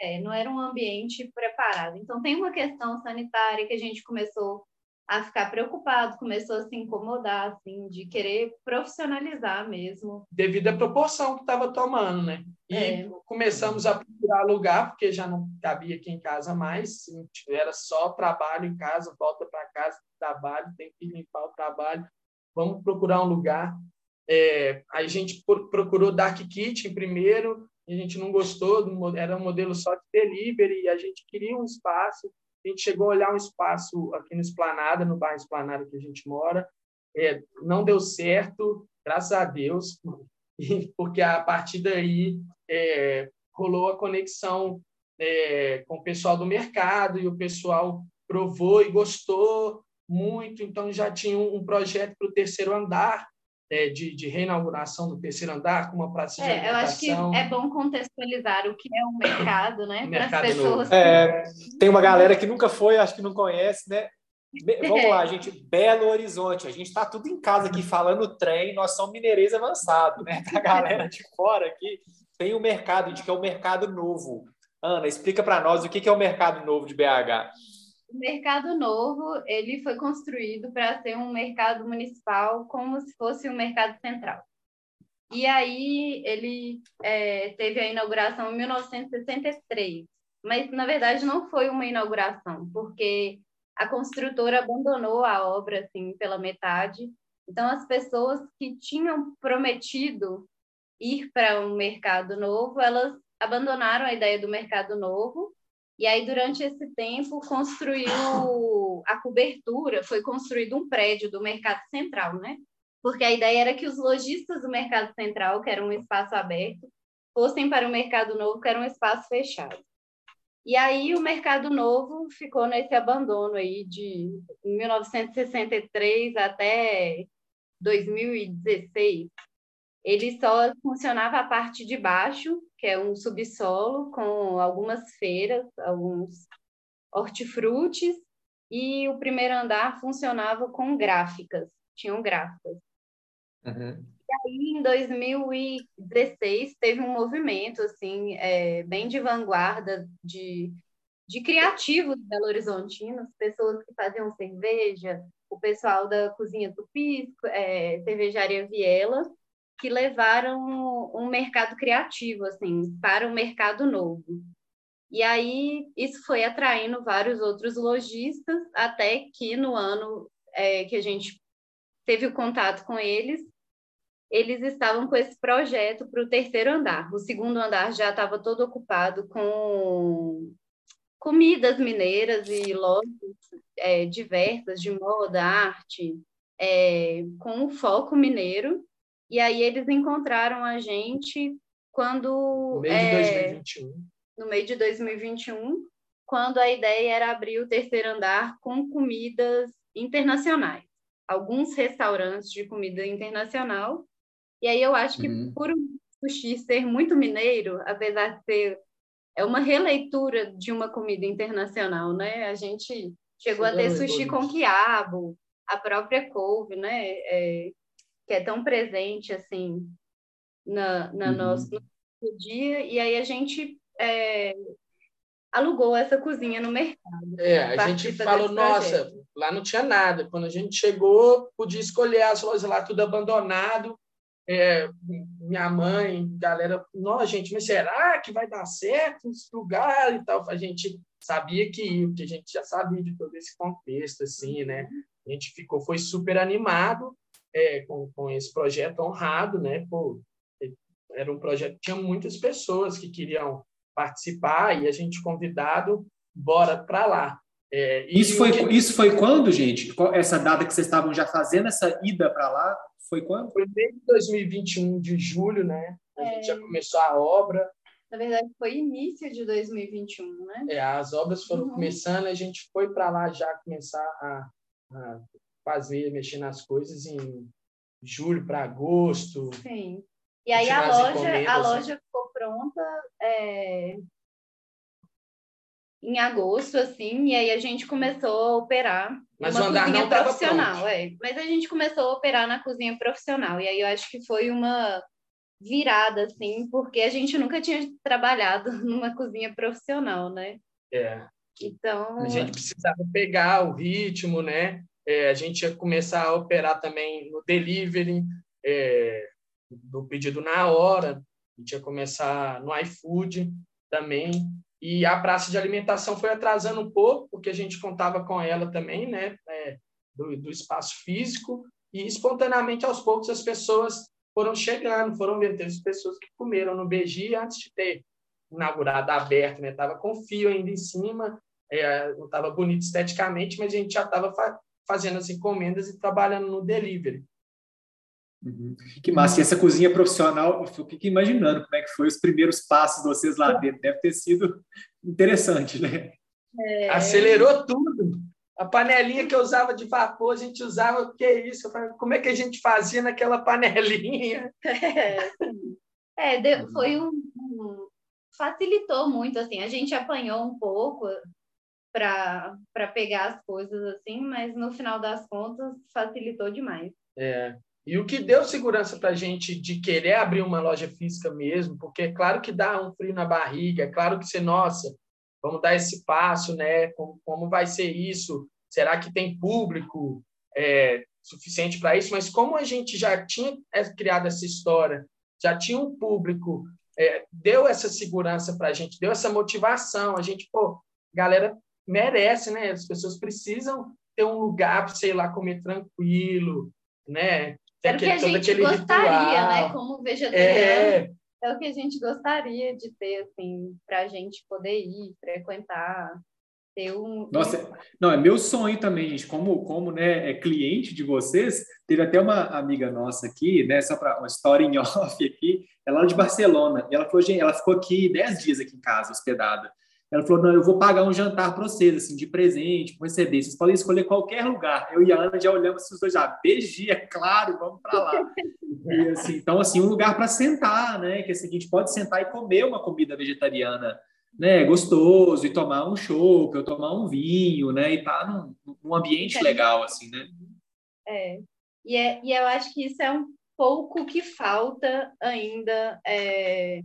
É, não era um ambiente preparado. Então tem uma questão sanitária que a gente começou a ficar preocupado, começou a se incomodar, assim, de querer profissionalizar mesmo. Devido à proporção que estava tomando, né? E é. começamos a procurar lugar, porque já não cabia aqui em casa mais, era só trabalho em casa, volta para casa, trabalho, tem que limpar o trabalho, vamos procurar um lugar. É, a gente procurou Dark Kitchen primeiro, a gente não gostou, era um modelo só de delivery, e a gente queria um espaço, a gente chegou a olhar um espaço aqui no Esplanada, no bairro Esplanada que a gente mora, é, não deu certo, graças a Deus, porque a partir daí é, rolou a conexão é, com o pessoal do mercado e o pessoal provou e gostou muito, então já tinha um projeto para o terceiro andar, é, de, de, reinauguração do terceiro andar com uma praça de é, Eu acho que é bom contextualizar o que é um mercado, né? Para as pessoas. É, tem uma galera que nunca foi, acho que não conhece, né? Vamos lá, gente. Belo Horizonte. A gente está tudo em casa aqui falando trem, nós somos mineirês avançado, né? Para a galera de fora aqui, tem o mercado, a gente quer o mercado novo. Ana, explica para nós o que é o mercado novo de BH. O Mercado Novo ele foi construído para ser um mercado municipal como se fosse um mercado central. E aí ele é, teve a inauguração em 1963, mas na verdade não foi uma inauguração, porque a construtora abandonou a obra assim pela metade. Então as pessoas que tinham prometido ir para um mercado novo, elas abandonaram a ideia do mercado novo e aí, durante esse tempo, construiu a cobertura, foi construído um prédio do Mercado Central, né? Porque a ideia era que os lojistas do Mercado Central, que era um espaço aberto, fossem para o Mercado Novo, que era um espaço fechado. E aí o Mercado Novo ficou nesse abandono aí de 1963 até 2016. Ele só funcionava a parte de baixo, que é um subsolo com algumas feiras, alguns hortifrutis, e o primeiro andar funcionava com gráficas, tinham gráficas. Uhum. E aí, em 2016, teve um movimento, assim, é, bem de vanguarda de, de criativos belo horizontinos, pessoas que faziam cerveja, o pessoal da Cozinha Tupisco, é, Cervejaria Viela, que levaram um mercado criativo assim para o mercado novo. E aí isso foi atraindo vários outros lojistas até que no ano é, que a gente teve o contato com eles, eles estavam com esse projeto para o terceiro andar. O segundo andar já estava todo ocupado com comidas mineiras e lojas é, diversas de moda, arte, é, com o foco mineiro. E aí eles encontraram a gente quando. No meio é, de 2021. No meio de 2021, quando a ideia era abrir o terceiro andar com comidas internacionais. Alguns restaurantes de comida internacional. E aí eu acho que uhum. por o sushi ser muito mineiro, apesar de ser é uma releitura de uma comida internacional, né? A gente chegou Sim, a ter sushi com quiabo, a própria couve, né? É, que é tão presente assim na, na uhum. nosso no dia e aí a gente é, alugou essa cozinha no mercado. É, a gente falou, nossa, lá não tinha nada. Quando a gente chegou, podia escolher as lojas lá tudo abandonado. É, minha mãe, galera, nossa, gente, mas será que vai dar certo esse lugar e tal? A gente sabia que ia, porque a gente já sabia de todo esse contexto, assim, né? A gente ficou, foi super animado é, com, com esse projeto honrado, né? Pô, era um projeto que tinha muitas pessoas que queriam participar e a gente convidado, bora para lá. É, isso, foi, que... isso foi quando, gente? Essa data que vocês estavam já fazendo, essa ida para lá, foi quando? Foi desde 2021, de julho, né? A é... gente já começou a obra. Na verdade, foi início de 2021, né? É, as obras foram uhum. começando, a gente foi para lá já começar a, a fazer, mexer nas coisas em julho para agosto. Sim. E aí a loja, a loja ficou pronta é, em agosto, assim, e aí a gente começou a operar Mas uma cozinha profissional. É. Mas a gente começou a operar na cozinha profissional. E aí eu acho que foi uma virada, assim, porque a gente nunca tinha trabalhado numa cozinha profissional, né? É. Então. A gente precisava pegar o ritmo, né? É, a gente ia começar a operar também no delivery, é, do pedido na hora, a gente ia começar no iFood também. E a praça de alimentação foi atrasando um pouco, porque a gente contava com ela também, né, é, do, do espaço físico, e espontaneamente, aos poucos, as pessoas foram chegando, foram vendo. Teve pessoas que comeram no BG antes de ter inaugurado aberto, né? Tava com fio ainda em cima, é, não estava bonito esteticamente, mas a gente já estava fazendo as encomendas e trabalhando no delivery. Uhum. Que massa! E essa cozinha profissional, eu fico imaginando como é que foi os primeiros passos de vocês lá dentro. Deve ter sido interessante, né? É... Acelerou tudo. A panelinha que eu usava de vapor, a gente usava, o que é isso? Como é que a gente fazia naquela panelinha? É, é foi um, um, Facilitou muito, assim. A gente apanhou um pouco para pegar as coisas, assim, mas no final das contas facilitou demais. É. E o que deu segurança para a gente de querer abrir uma loja física mesmo, porque é claro que dá um frio na barriga, é claro que você, nossa, vamos dar esse passo, né? Como, como vai ser isso? Será que tem público é, suficiente para isso? Mas como a gente já tinha é, criado essa história, já tinha um público, é, deu essa segurança para a gente, deu essa motivação, a gente, pô, galera merece, né? As pessoas precisam ter um lugar para, sei lá, comer tranquilo, né? Era o que a gente gostaria, ritual. né? Como vegetariano. É, é o que a gente gostaria de ter, assim, para a gente poder ir, frequentar, ter um. Nossa, não, é meu sonho também, gente. Como, como né, é cliente de vocês, teve até uma amiga nossa aqui, né? Só para uma história em off aqui, ela é de Barcelona, e ela falou, gente, ela ficou aqui 10 dias aqui em casa, hospedada. Ela falou: não, eu vou pagar um jantar para vocês, assim, de presente, para receber. Vocês podem escolher qualquer lugar. Eu e a Ana já olhamos os dois já, beijinho, é claro, vamos para lá. e, assim, então, assim, um lugar para sentar, né? Que assim, a gente pode sentar e comer uma comida vegetariana, né? Gostoso, e tomar um chopp, ou tomar um vinho, né? E tá num, num ambiente legal, assim, né? É. E, é. e eu acho que isso é um pouco que falta ainda. É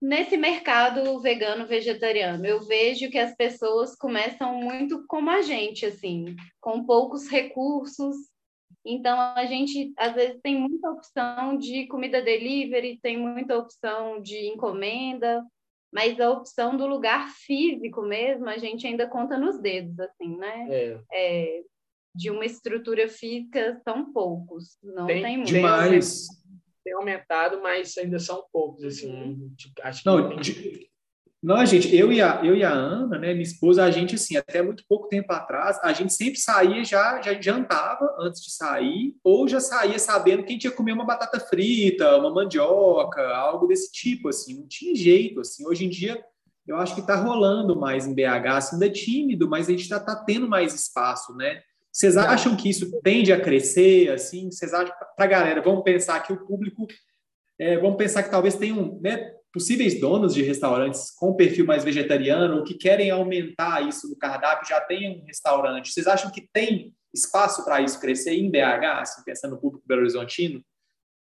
nesse mercado vegano vegetariano, eu vejo que as pessoas começam muito como a gente, assim, com poucos recursos. Então a gente às vezes tem muita opção de comida delivery, tem muita opção de encomenda, mas a opção do lugar físico mesmo a gente ainda conta nos dedos, assim, né? É. É, de uma estrutura física são poucos, não tem, tem muito. Demais tem aumentado, mas ainda são poucos, assim. Uhum. Acho que não, de, não, gente, eu e, a, eu e a Ana, né, minha esposa, a gente, assim, até muito pouco tempo atrás, a gente sempre saía, já, já jantava antes de sair, ou já saía sabendo que a gente ia comer uma batata frita, uma mandioca, algo desse tipo, assim, não tinha jeito, assim. Hoje em dia, eu acho que está rolando mais em BH, assim, ainda é tímido, mas a gente está tá tendo mais espaço, né? Vocês acham que isso tende a crescer? Assim, vocês acham para a galera? Vamos pensar que o público, é, vamos pensar que talvez tenham né, possíveis donos de restaurantes com perfil mais vegetariano ou que querem aumentar isso no cardápio, já tem um restaurante. Vocês acham que tem espaço para isso crescer em BH, assim, pensando no público belo horizontino?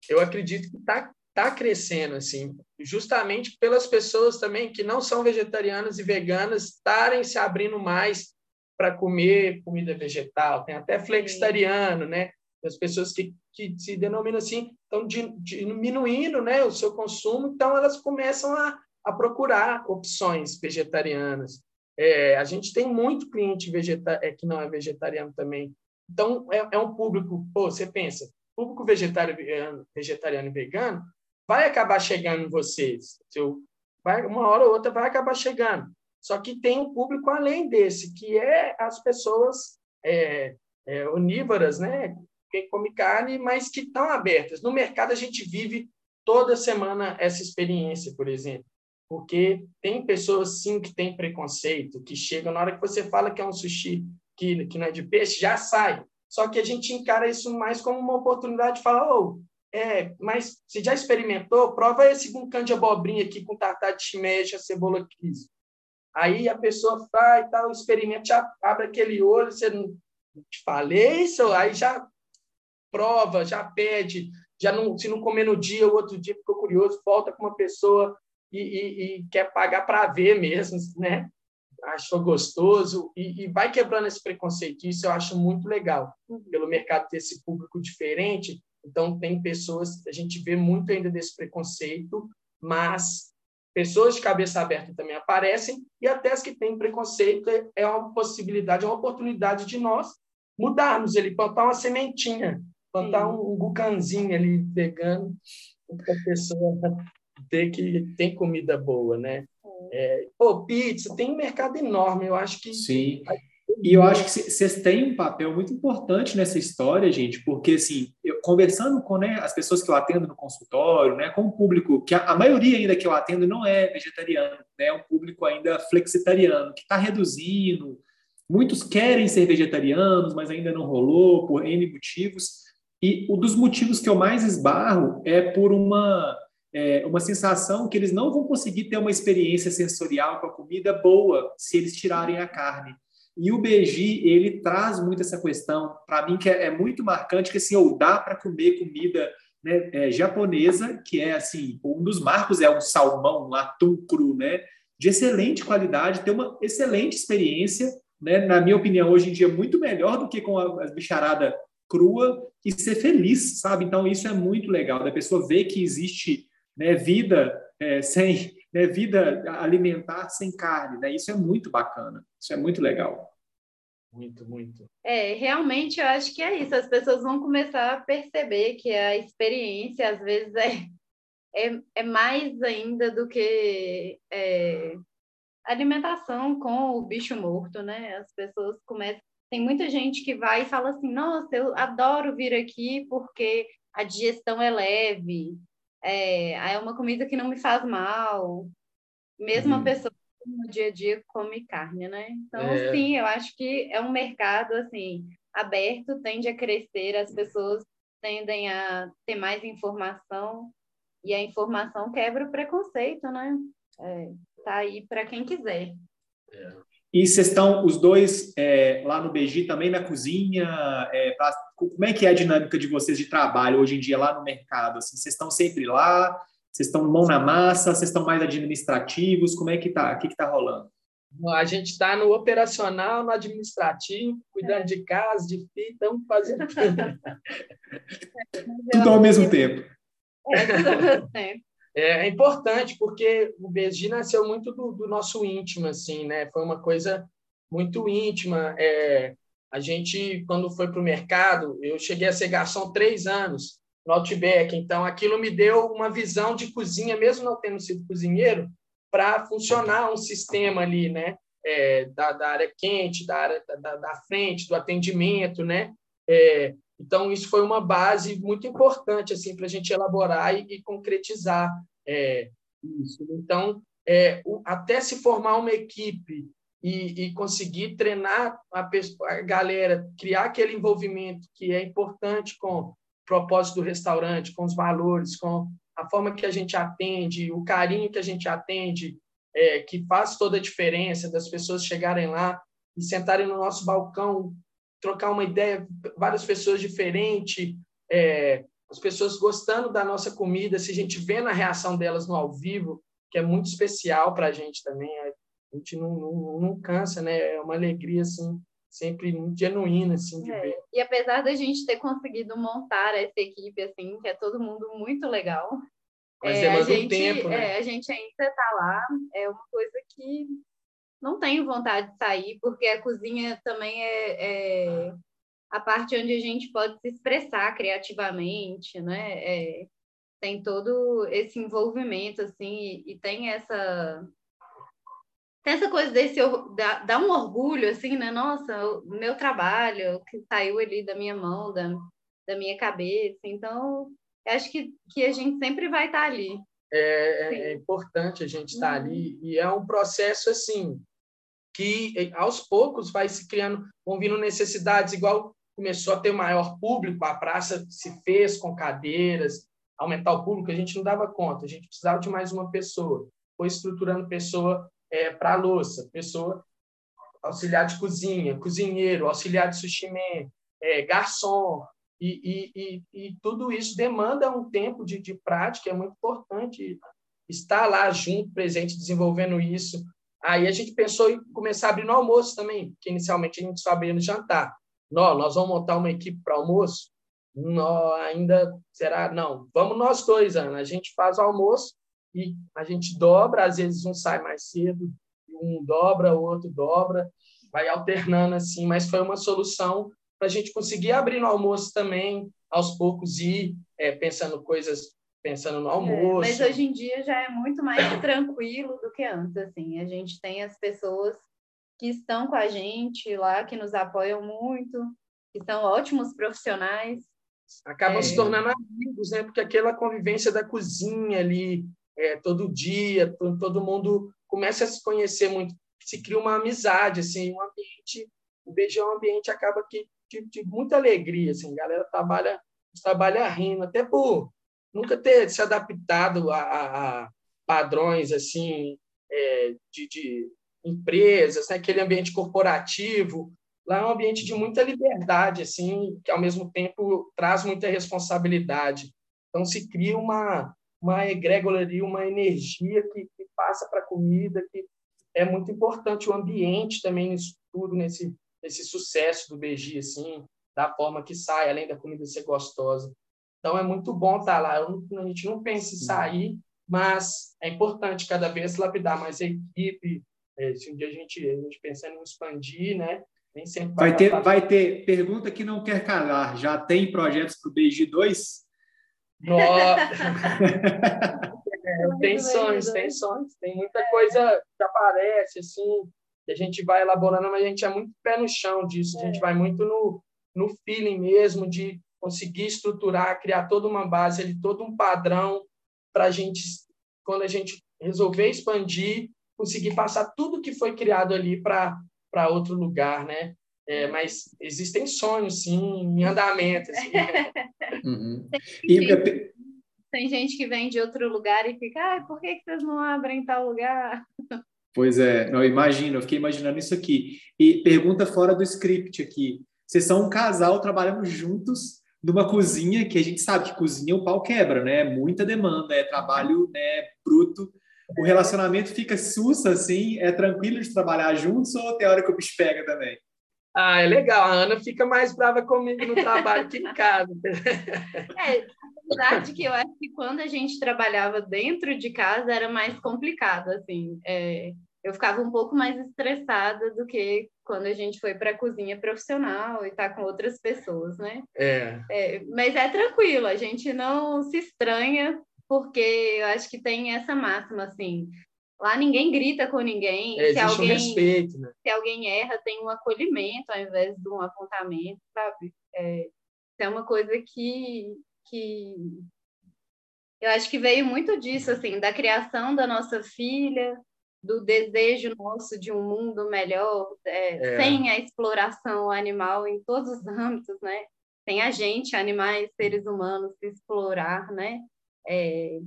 Eu acredito que está tá crescendo, assim, justamente pelas pessoas também que não são vegetarianas e veganas estarem se abrindo mais para comer comida vegetal, tem até flexitariano, né? As pessoas que, que se denominam assim estão diminuindo né, o seu consumo, então elas começam a, a procurar opções vegetarianas. É, a gente tem muito cliente vegeta é, que não é vegetariano também. Então, é, é um público, pô, você pensa, público vegetariano, vegetariano e vegano vai acabar chegando em vocês. Seu, vai, uma hora ou outra vai acabar chegando. Só que tem um público além desse, que é as pessoas é, é, onívoras, né? Quem come carne, mas que estão abertas. No mercado, a gente vive toda semana essa experiência, por exemplo. Porque tem pessoas, sim, que têm preconceito, que chegam, na hora que você fala que é um sushi que, que não é de peixe, já sai. Só que a gente encara isso mais como uma oportunidade de falar, oh, é, mas você já experimentou? Prova esse com cã de abobrinha aqui, com tartar de shimeji, a cebola crisp. Aí a pessoa faz e tal, experimenta, já abre aquele olho, você não te falei isso, aí já prova, já pede, já não, se não comer no dia, o outro dia ficou curioso, volta com uma pessoa e, e, e quer pagar para ver mesmo, né? Achou gostoso e, e, vai quebrando esse preconceito. Isso eu acho muito legal, pelo mercado ter esse público diferente. Então, tem pessoas, a gente vê muito ainda desse preconceito, mas pessoas de cabeça aberta também aparecem, e até as que têm preconceito é uma possibilidade, é uma oportunidade de nós mudarmos ele, plantar uma sementinha Plantar um, um gucanzinho ali vegano para a pessoa ter que tem comida boa, né? É, pô, pizza tem um mercado enorme. Eu acho que sim. E eu acho que vocês têm um papel muito importante nessa história, gente, porque assim, eu, conversando com né, as pessoas que eu atendo no consultório, né, com o público, que a, a maioria ainda que eu atendo não é vegetariano, né, é um público ainda flexitariano, que está reduzindo. Muitos querem ser vegetarianos, mas ainda não rolou por N motivos. E um dos motivos que eu mais esbarro é por uma é, uma sensação que eles não vão conseguir ter uma experiência sensorial com a comida boa se eles tirarem a carne. E o BG, ele traz muito essa questão, para mim, que é, é, muito marcante, que assim, ou dá para comer comida né, é, japonesa, que é assim, um dos marcos é um salmão, um atum cru, né, de excelente qualidade, ter uma excelente experiência, né, na minha opinião, hoje em dia, muito melhor do que com a, a bicharada crua e ser feliz, sabe? Então, isso é muito legal, da pessoa ver que existe né, vida é, sem né, vida alimentar sem carne, né? Isso é muito bacana, isso é muito legal. Muito, muito. É, realmente eu acho que é isso. As pessoas vão começar a perceber que a experiência às vezes é, é, é mais ainda do que é, alimentação com o bicho morto, né? As pessoas começam. Tem muita gente que vai e fala assim: Nossa, eu adoro vir aqui porque a digestão é leve, é, é uma comida que não me faz mal. Mesmo uhum. a pessoa no dia a dia come carne, né? Então, é. sim, eu acho que é um mercado assim aberto, tende a crescer, as pessoas tendem a ter mais informação e a informação quebra o preconceito, né? É, tá aí para quem quiser. É. E vocês estão os dois é, lá no BG também na cozinha? É, pra, como é que é a dinâmica de vocês de trabalho hoje em dia lá no mercado? Assim, vocês estão sempre lá? Vocês estão mão na massa? Vocês estão mais administrativos? Como é que tá? O que está rolando? A gente está no operacional, no administrativo, cuidando de casa, de filho, estamos fazendo tudo. ao mesmo tempo. É, tudo ao mesmo tempo. É, é importante porque o BG nasceu muito do, do, nosso íntimo, assim, né? Foi uma coisa muito íntima. É, a gente, quando foi para o mercado, eu cheguei a ser garçom três anos no Outback, então aquilo me deu uma visão de cozinha, mesmo não tendo sido cozinheiro, para funcionar um sistema ali, né? É, da, da, área quente, da área da, da frente, do atendimento, né? É, então, isso foi uma base muito importante assim, para a gente elaborar e, e concretizar é, isso. Então, é, o, até se formar uma equipe e, e conseguir treinar a, pessoa, a, galera, criar aquele envolvimento que é importante com o propósito do restaurante, com os valores, com a forma que a gente atende, o carinho que a gente atende, é, que faz toda a diferença das pessoas chegarem lá e sentarem no nosso balcão trocar uma ideia, várias pessoas diferentes, é, as pessoas gostando da nossa comida, se a gente vê na reação delas no ao vivo, que é muito especial para a gente também, a gente não, não, não, cansa, né? É uma alegria, assim, sempre muito genuína, assim, de é. ver. E apesar da gente ter conseguido montar essa equipe, assim, que é todo mundo muito legal, mas é, a gente, um tempo, né? É, a gente ainda está lá, é uma coisa que não tenho vontade de sair, porque a cozinha também é, é a parte onde a gente pode se expressar criativamente, né? É, tem todo esse envolvimento, assim, e, e, tem essa tem essa coisa desse dá, dá um orgulho, assim, né? Nossa, o meu trabalho que saiu ali da minha mão, da, da minha cabeça. Então, acho que, que a gente sempre vai estar ali. É, é, é importante a gente estar uhum. ali e é um processo assim que eh, aos poucos vai se criando, vão vindo necessidades, igual começou a ter maior público, a praça se fez com cadeiras, aumentar o público, a gente não dava conta, a gente precisava de mais uma pessoa. Foi estruturando pessoa é, para louça, pessoa auxiliar de cozinha, cozinheiro, auxiliar de sushi man, é, garçom, e, e, e, e, tudo isso demanda um tempo de, de prática, é muito importante estar lá junto, presente, desenvolvendo isso, Aí a gente pensou em começar a abrir no almoço também, que inicialmente a gente só abria no jantar. Nós, nós vamos montar uma equipe para almoço? Não, ainda será? Não, vamos nós dois, Ana. A gente faz o almoço e a gente dobra, às vezes um sai mais cedo, um dobra, o outro dobra, vai alternando assim, mas foi uma solução para a gente conseguir abrir no almoço também, aos poucos ir é, pensando coisas, pensando no almoço. É, mas hoje em dia já é muito mais tranquilo do que antes, assim. A gente tem as pessoas que estão com a gente lá, que nos apoiam muito, que são ótimos profissionais. Acabam é... se tornando amigos, né? Porque aquela convivência da cozinha ali, é, todo dia, todo mundo começa a se conhecer muito, se cria uma amizade, assim, um ambiente, o BG é um ambiente acaba que de, de muita alegria, assim, a galera trabalha, trabalha rindo, até por nunca ter se adaptado a, a, a padrões, assim, é, de, de empresas, né? aquele ambiente corporativo, lá é um ambiente de muita liberdade, assim, que ao mesmo tempo traz muita responsabilidade. Então se cria uma uma egrégora ali, uma energia que, que passa para a comida, que é muito importante o ambiente também nisso tudo, nesse, nesse sucesso do BG, assim, da forma que sai, além da comida ser gostosa. Então, é muito bom estar tá lá. Eu, a gente não pensa em sair, mas é importante cada vez lapidar mais a equipe. É, se um dia a gente, a gente pensando em expandir, né? Nem sempre vai, vai ter, vai ter pergunta que não quer calar. Já tem projetos para o BG 2? é, tem sonhos, tem sonhos, tem muita coisa que aparece, assim, que a gente vai elaborando, mas a gente é muito pé no chão disso, a gente é. vai muito no, no feeling mesmo de conseguir estruturar, criar toda uma base, ali, todo um padrão para a gente, quando a gente resolver expandir, conseguir passar tudo que foi criado ali para outro lugar, né? É, mas existem sonhos, sim, em andamento. Assim. Uhum. Tem, gente, tem, gente, que vem de outro lugar e fica, ah, por que, que vocês não abrem tal lugar? Pois é, não imagino, eu fiquei imaginando isso aqui. E pergunta fora do script aqui. Vocês são um casal, trabalhamos juntos numa cozinha que a gente sabe que cozinha o pau quebra, né? Muita demanda, é trabalho né, bruto. O relacionamento fica sussa, assim, é tranquilo de trabalhar juntos ou tem hora que o bicho pega também? Ah, é legal. A Ana fica mais brava comigo no trabalho que em casa. É, verdade que eu acho que quando a gente trabalhava dentro de casa era mais complicado, assim. É, eu ficava um pouco mais estressada do que quando a gente foi para a cozinha profissional e tá com outras pessoas, né? É. é. Mas é tranquilo, a gente não se estranha, porque eu acho que tem essa máxima, assim, Lá ninguém grita com ninguém. É, se alguém, um respeito, né? Se alguém erra, tem um acolhimento ao invés de um apontamento, sabe? É, é uma coisa que, que eu acho que veio muito disso, assim, da criação da nossa filha, do desejo nosso de um mundo melhor, é, é. sem a exploração animal em todos os âmbitos, né? Sem a gente, animais, seres humanos, se explorar, né? É,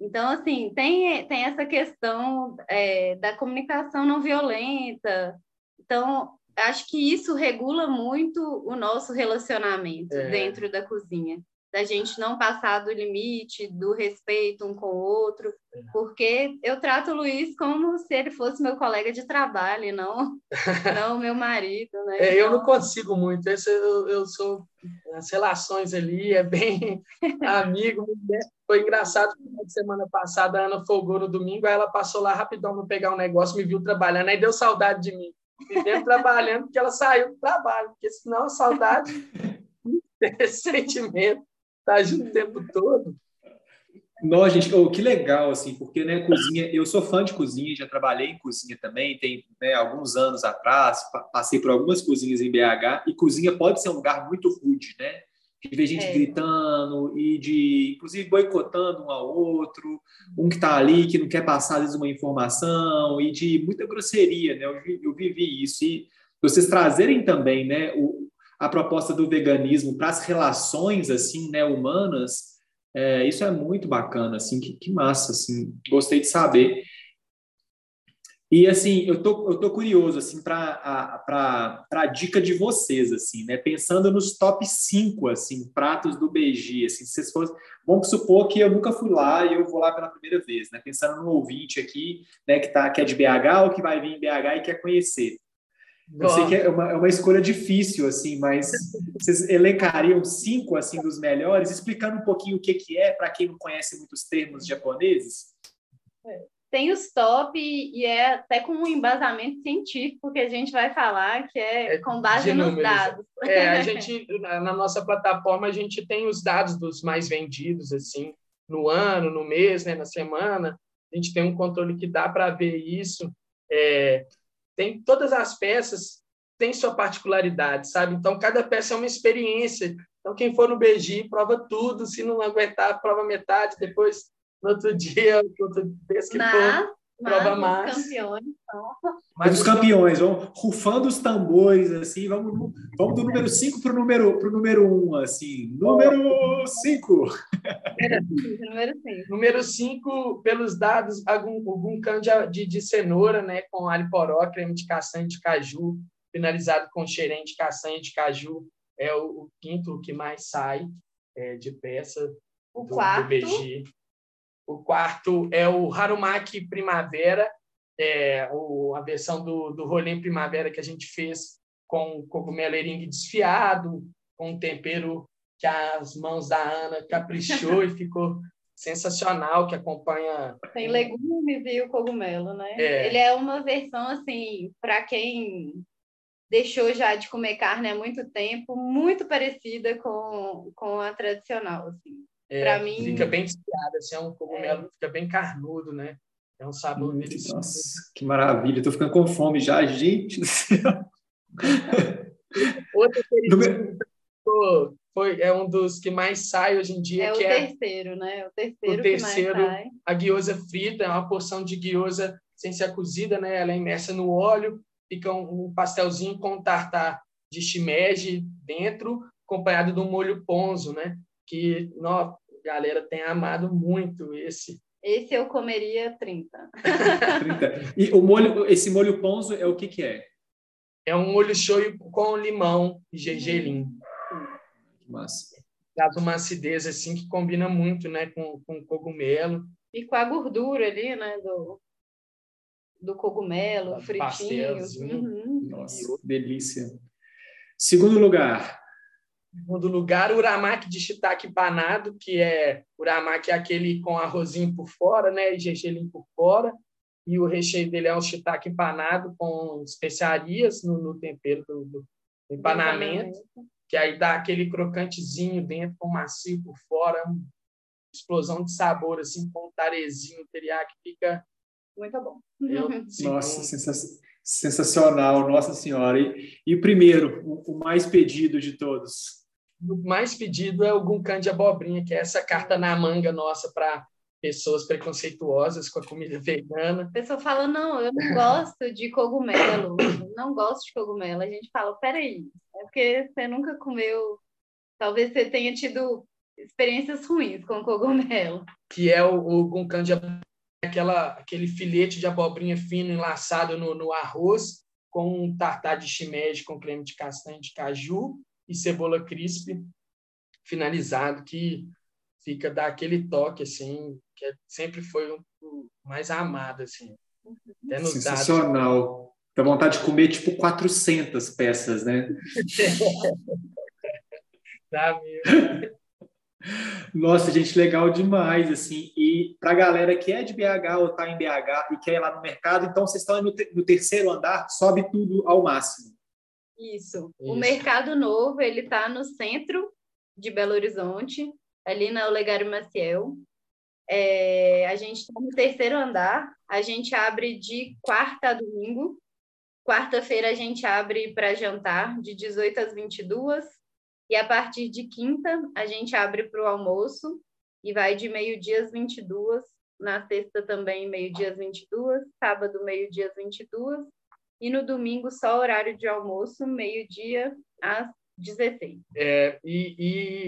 então, assim, tem, tem essa questão é, da comunicação não violenta. Então, acho que isso regula muito o nosso relacionamento é. dentro da cozinha da gente não passar do limite, do respeito um com o outro, é. porque eu trato o Luiz como se ele fosse meu colega de trabalho, não, não meu marido, né? É, eu não consigo muito, Esse, eu, eu sou as relações ali é bem amigo. Né? Foi engraçado que semana passada a Ana folgou no domingo, aí ela passou lá rapidão para pegar um negócio, me viu trabalhando, aí deu saudade de mim. Me deu trabalhando porque ela saiu do trabalho, porque senão a saudade sentimento tá junto o tempo todo. Não, gente, oh, que legal, assim, porque, né, cozinha, eu sou fã de cozinha, já trabalhei em cozinha também, tem né, alguns anos atrás, passei por algumas cozinhas em BH, e cozinha pode ser um lugar muito rude, né? De ver gente é. gritando e de, inclusive, boicotando um ao outro, um que está ali, que não quer passar, às vezes, uma informação, e de muita grosseria, né? Eu, eu vivi isso, e vocês trazerem também, né, o, a proposta do veganismo para as relações assim, né, humanas, é, isso é muito bacana, assim, que, que massa, assim, gostei de saber. E assim, eu tô, eu tô curioso assim para a dica de vocês assim, né? Pensando nos top 5 assim, pratos do BG, assim, se vocês fossem, vamos supor que eu nunca fui lá e eu vou lá pela primeira vez, né? Pensando no ouvinte aqui, né, que tá que é de BH ou que vai vir em BH e quer conhecer. Eu sei que é uma, é uma escolha difícil, assim, mas vocês elencariam cinco, assim, dos melhores, explicando um pouquinho o que, que é, para quem não conhece muitos termos japoneses? É. tem os top e é até com um embasamento científico que a gente vai falar, que é, é com base nos dados. É, a gente, na nossa plataforma, a gente tem os dados dos mais vendidos, assim, no ano, no mês, né, na semana. A gente tem um controle que dá para ver isso. É, tem todas as peças têm sua particularidade, sabe? Então, cada peça é uma experiência. Então, quem for no BG, prova tudo. Se não aguentar, prova metade. Depois no outro dia, no outro vez que for, prova mais. Campeões, então. Mas os campeões, vamos rufando os tambores, assim, vamos, vamos do número 5 para o número 1, pro número um, assim. Número 5. Número 5, pelos dados, algum, algum cão de, de, cenoura, né, com alho poró, creme de castanha de caju, finalizado com xerém de castanha de caju, é o, o quinto que mais sai é, de peça o do, quarto. do BG. O quarto é o Harumaki Primavera, é, o, a versão do, do rolê Primavera que a gente fez com cogumelo eringue desfiado, com um tempero que as mãos da Ana caprichou e ficou sensacional, que acompanha... Tem legumes e o cogumelo, né? É. Ele é uma versão, assim, para quem deixou já de comer carne há muito tempo, muito parecida com, com a tradicional, assim. É, para mim fica bem desfiado, assim, é um cogumelo é. fica bem carnudo, né? É um sabor hum, delicioso. Nossa, que maravilha! Estou ficando com fome já, gente do céu. Outro foi é um dos que mais sai hoje em dia. É o é terceiro, né? O terceiro, o terceiro a guiosa frita, é uma porção de guiosa sem ser cozida, né? Ela é imersa no óleo, fica um, um pastelzinho com tartar de shimeji dentro, acompanhado de um molho ponzo, né? Que a galera tem amado muito esse. Esse eu comeria 30. 30. E o molho, esse molho ponzo é o que que é? É um molho shoyu com limão e gergelim. Que massa. Dá uma acidez assim que combina muito, né, com, com cogumelo. E com a gordura ali, né, do, do cogumelo, fritinho. Uhum. Nossa, delícia. Segundo lugar, segundo lugar, uramaki de shiitake panado, que é uramaki é aquele com arrozinho por fora, né, e gergelim por fora, e o recheio dele é um shiitake empanado com especiarias no, no tempero do, do empanamento, que aí dá aquele crocantezinho dentro com macio por fora, uma explosão de sabor assim com um tarezinho teriyaki fica muito bom. Eu, Nossa, sensacional, nossa senhora. E, e o primeiro, o, o mais pedido de todos? o mais pedido é o Guncan de abobrinha, que é essa carta na manga nossa para pessoas preconceituosas com a comida vegana. A pessoa fala, não, eu não gosto de cogumelo, não gosto de cogumelo. A gente fala, peraí, é porque você nunca comeu, talvez você tenha tido experiências ruins com cogumelo. Que é o, o Guncan de abobrinha, aquela, aquele filete de abobrinha fino enlaçado no, no arroz, com um tartar de shimeji com creme de castanha de caju e cebola crisp finalizado que fica dá aquele toque assim que é, sempre foi o um, mais amado assim sensacional dados. dá vontade de comer tipo 400 peças né? Dá mesmo nossa, gente, legal demais, assim. E para a galera que é de BH ou está em BH e quer ir lá no mercado, então vocês estão no, no terceiro andar, sobe tudo ao máximo. Isso. Isso. O Mercado Novo, ele está no centro de Belo Horizonte, ali na Olegário Maciel. É, a gente está no terceiro andar, a gente abre de quarta a domingo. Quarta-feira a gente abre para jantar, de 18 às 22. E a partir de quinta, a gente abre para o almoço e vai de meio-dia às 22. Na sexta também, meio-dia às 22. Sábado, meio-dia às 22 e no domingo só horário de almoço, meio-dia às 16. É, e,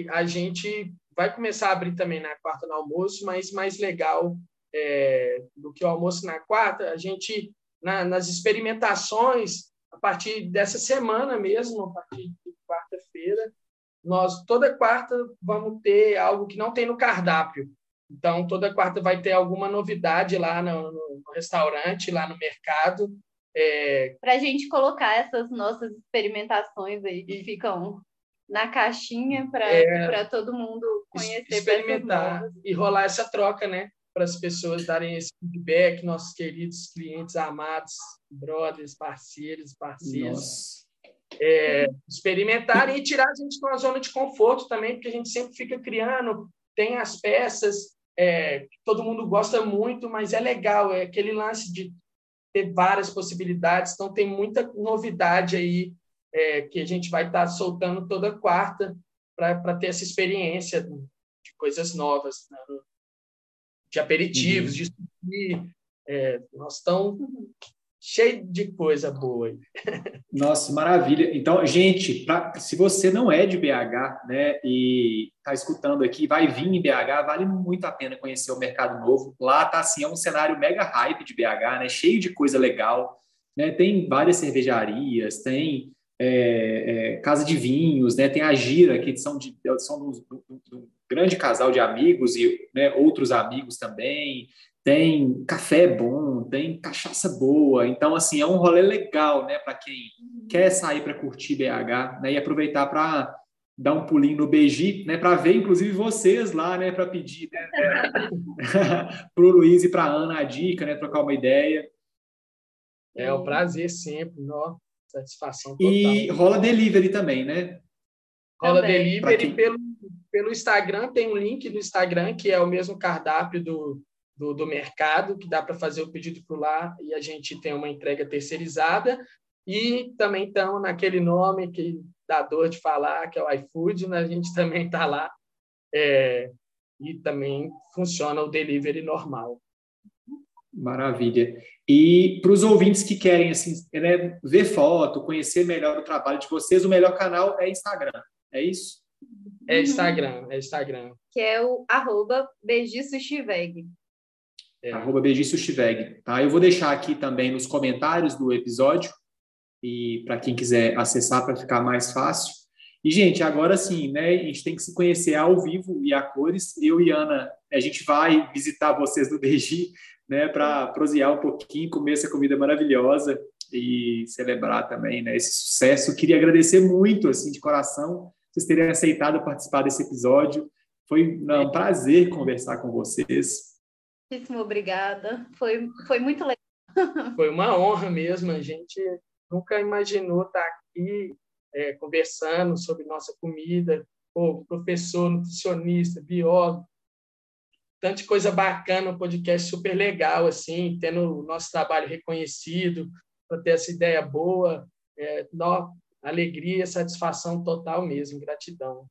e, a gente vai começar a abrir também na quarta no almoço, mas mais legal é, do que o almoço na quarta, a gente, na, nas experimentações, a partir dessa semana mesmo, a partir de quarta-feira, nós toda quarta vamos ter algo que não tem no cardápio. Então, toda quarta vai ter alguma novidade lá no, no restaurante, lá no mercado, é... Para a gente colocar essas nossas experimentações aí que ficam na caixinha para é... todo mundo conhecer experimentar e rolar essa troca, né? para as pessoas darem esse feedback, nossos queridos clientes amados, brothers, parceiros, parceiros. É, experimentarem e tirar a gente de uma zona de conforto também, porque a gente sempre fica criando, tem as peças, é, todo mundo gosta muito, mas é legal, é aquele lance de ter várias possibilidades, então tem muita novidade aí é, que a gente vai estar tá soltando toda quarta para ter essa experiência de coisas novas, né? de aperitivos, uhum. de. É, nós estamos cheio de coisa boa. Nossa, maravilha. Então, gente, pra, se você não é de BH, né, e está escutando aqui, vai vir em BH, vale muito a pena conhecer o mercado novo. Lá tá assim, é um cenário mega hype de BH, né, cheio de coisa legal. Né, tem várias cervejarias, tem é, é, casa de vinhos, né, tem a Gira, que são de são do grande casal de amigos e né, outros amigos também tem café bom, tem cachaça boa. Então, assim, é um rolê legal, né, para quem quer sair para curtir BH, né, e aproveitar para dar um pulinho no BG, né, para ver, inclusive, vocês lá, né, para pedir, né, para o Luiz e para a Ana a dica, né, trocar uma ideia. É um prazer sempre, ó, satisfação total. E rola delivery também, né? Rola também. delivery pelo, pelo Instagram, tem um link no Instagram que é o mesmo cardápio do do, do mercado, que dá para fazer o pedido por lá e a gente tem uma entrega terceirizada. E também estamos naquele nome que dá dor de falar, que é o iFood, né? a gente também está lá. É, e também funciona o delivery normal. Maravilha. E para os ouvintes que querem assim, né, ver foto, conhecer melhor o trabalho de vocês, o melhor canal é Instagram, é isso? É Instagram, é Instagram. Que é o arroba Beijissushiveg. É. Arroba Beijissushiveg, tá? Eu vou deixar aqui também nos comentários do episódio e para quem quiser acessar para ficar mais fácil. E, gente, agora sim, né? A gente tem que se conhecer ao vivo e a cores. Eu e Ana, a gente vai visitar vocês no DG, né? Para prosear um pouquinho, comer essa comida maravilhosa e celebrar também, né? Esse sucesso. Queria agradecer muito, assim, de coração, vocês terem aceitado participar desse episódio. Foi um prazer conversar com vocês. Muitíssimo obrigada. Foi, foi muito legal. Foi uma honra mesmo. A gente nunca imaginou estar aqui é, conversando sobre nossa comida. Pô, professor, nutricionista, biólogo, tanta coisa bacana, um podcast super legal, assim, tendo o nosso trabalho reconhecido, para ter essa ideia boa. É, nó, alegria, satisfação total mesmo, gratidão.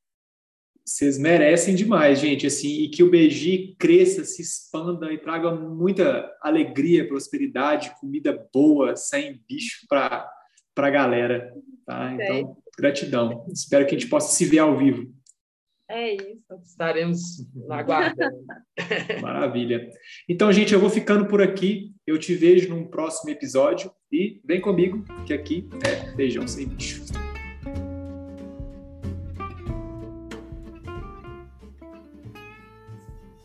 Vocês merecem demais, gente, assim, e que o BG cresça, se expanda e traga muita alegria, prosperidade, comida boa, sem bicho para a galera, tá? Então, gratidão. Espero que a gente possa se ver ao vivo. É isso. Estaremos na guarda. Maravilha. Então, gente, eu vou ficando por aqui. Eu te vejo num próximo episódio e vem comigo, que aqui é Feijão Sem Bicho.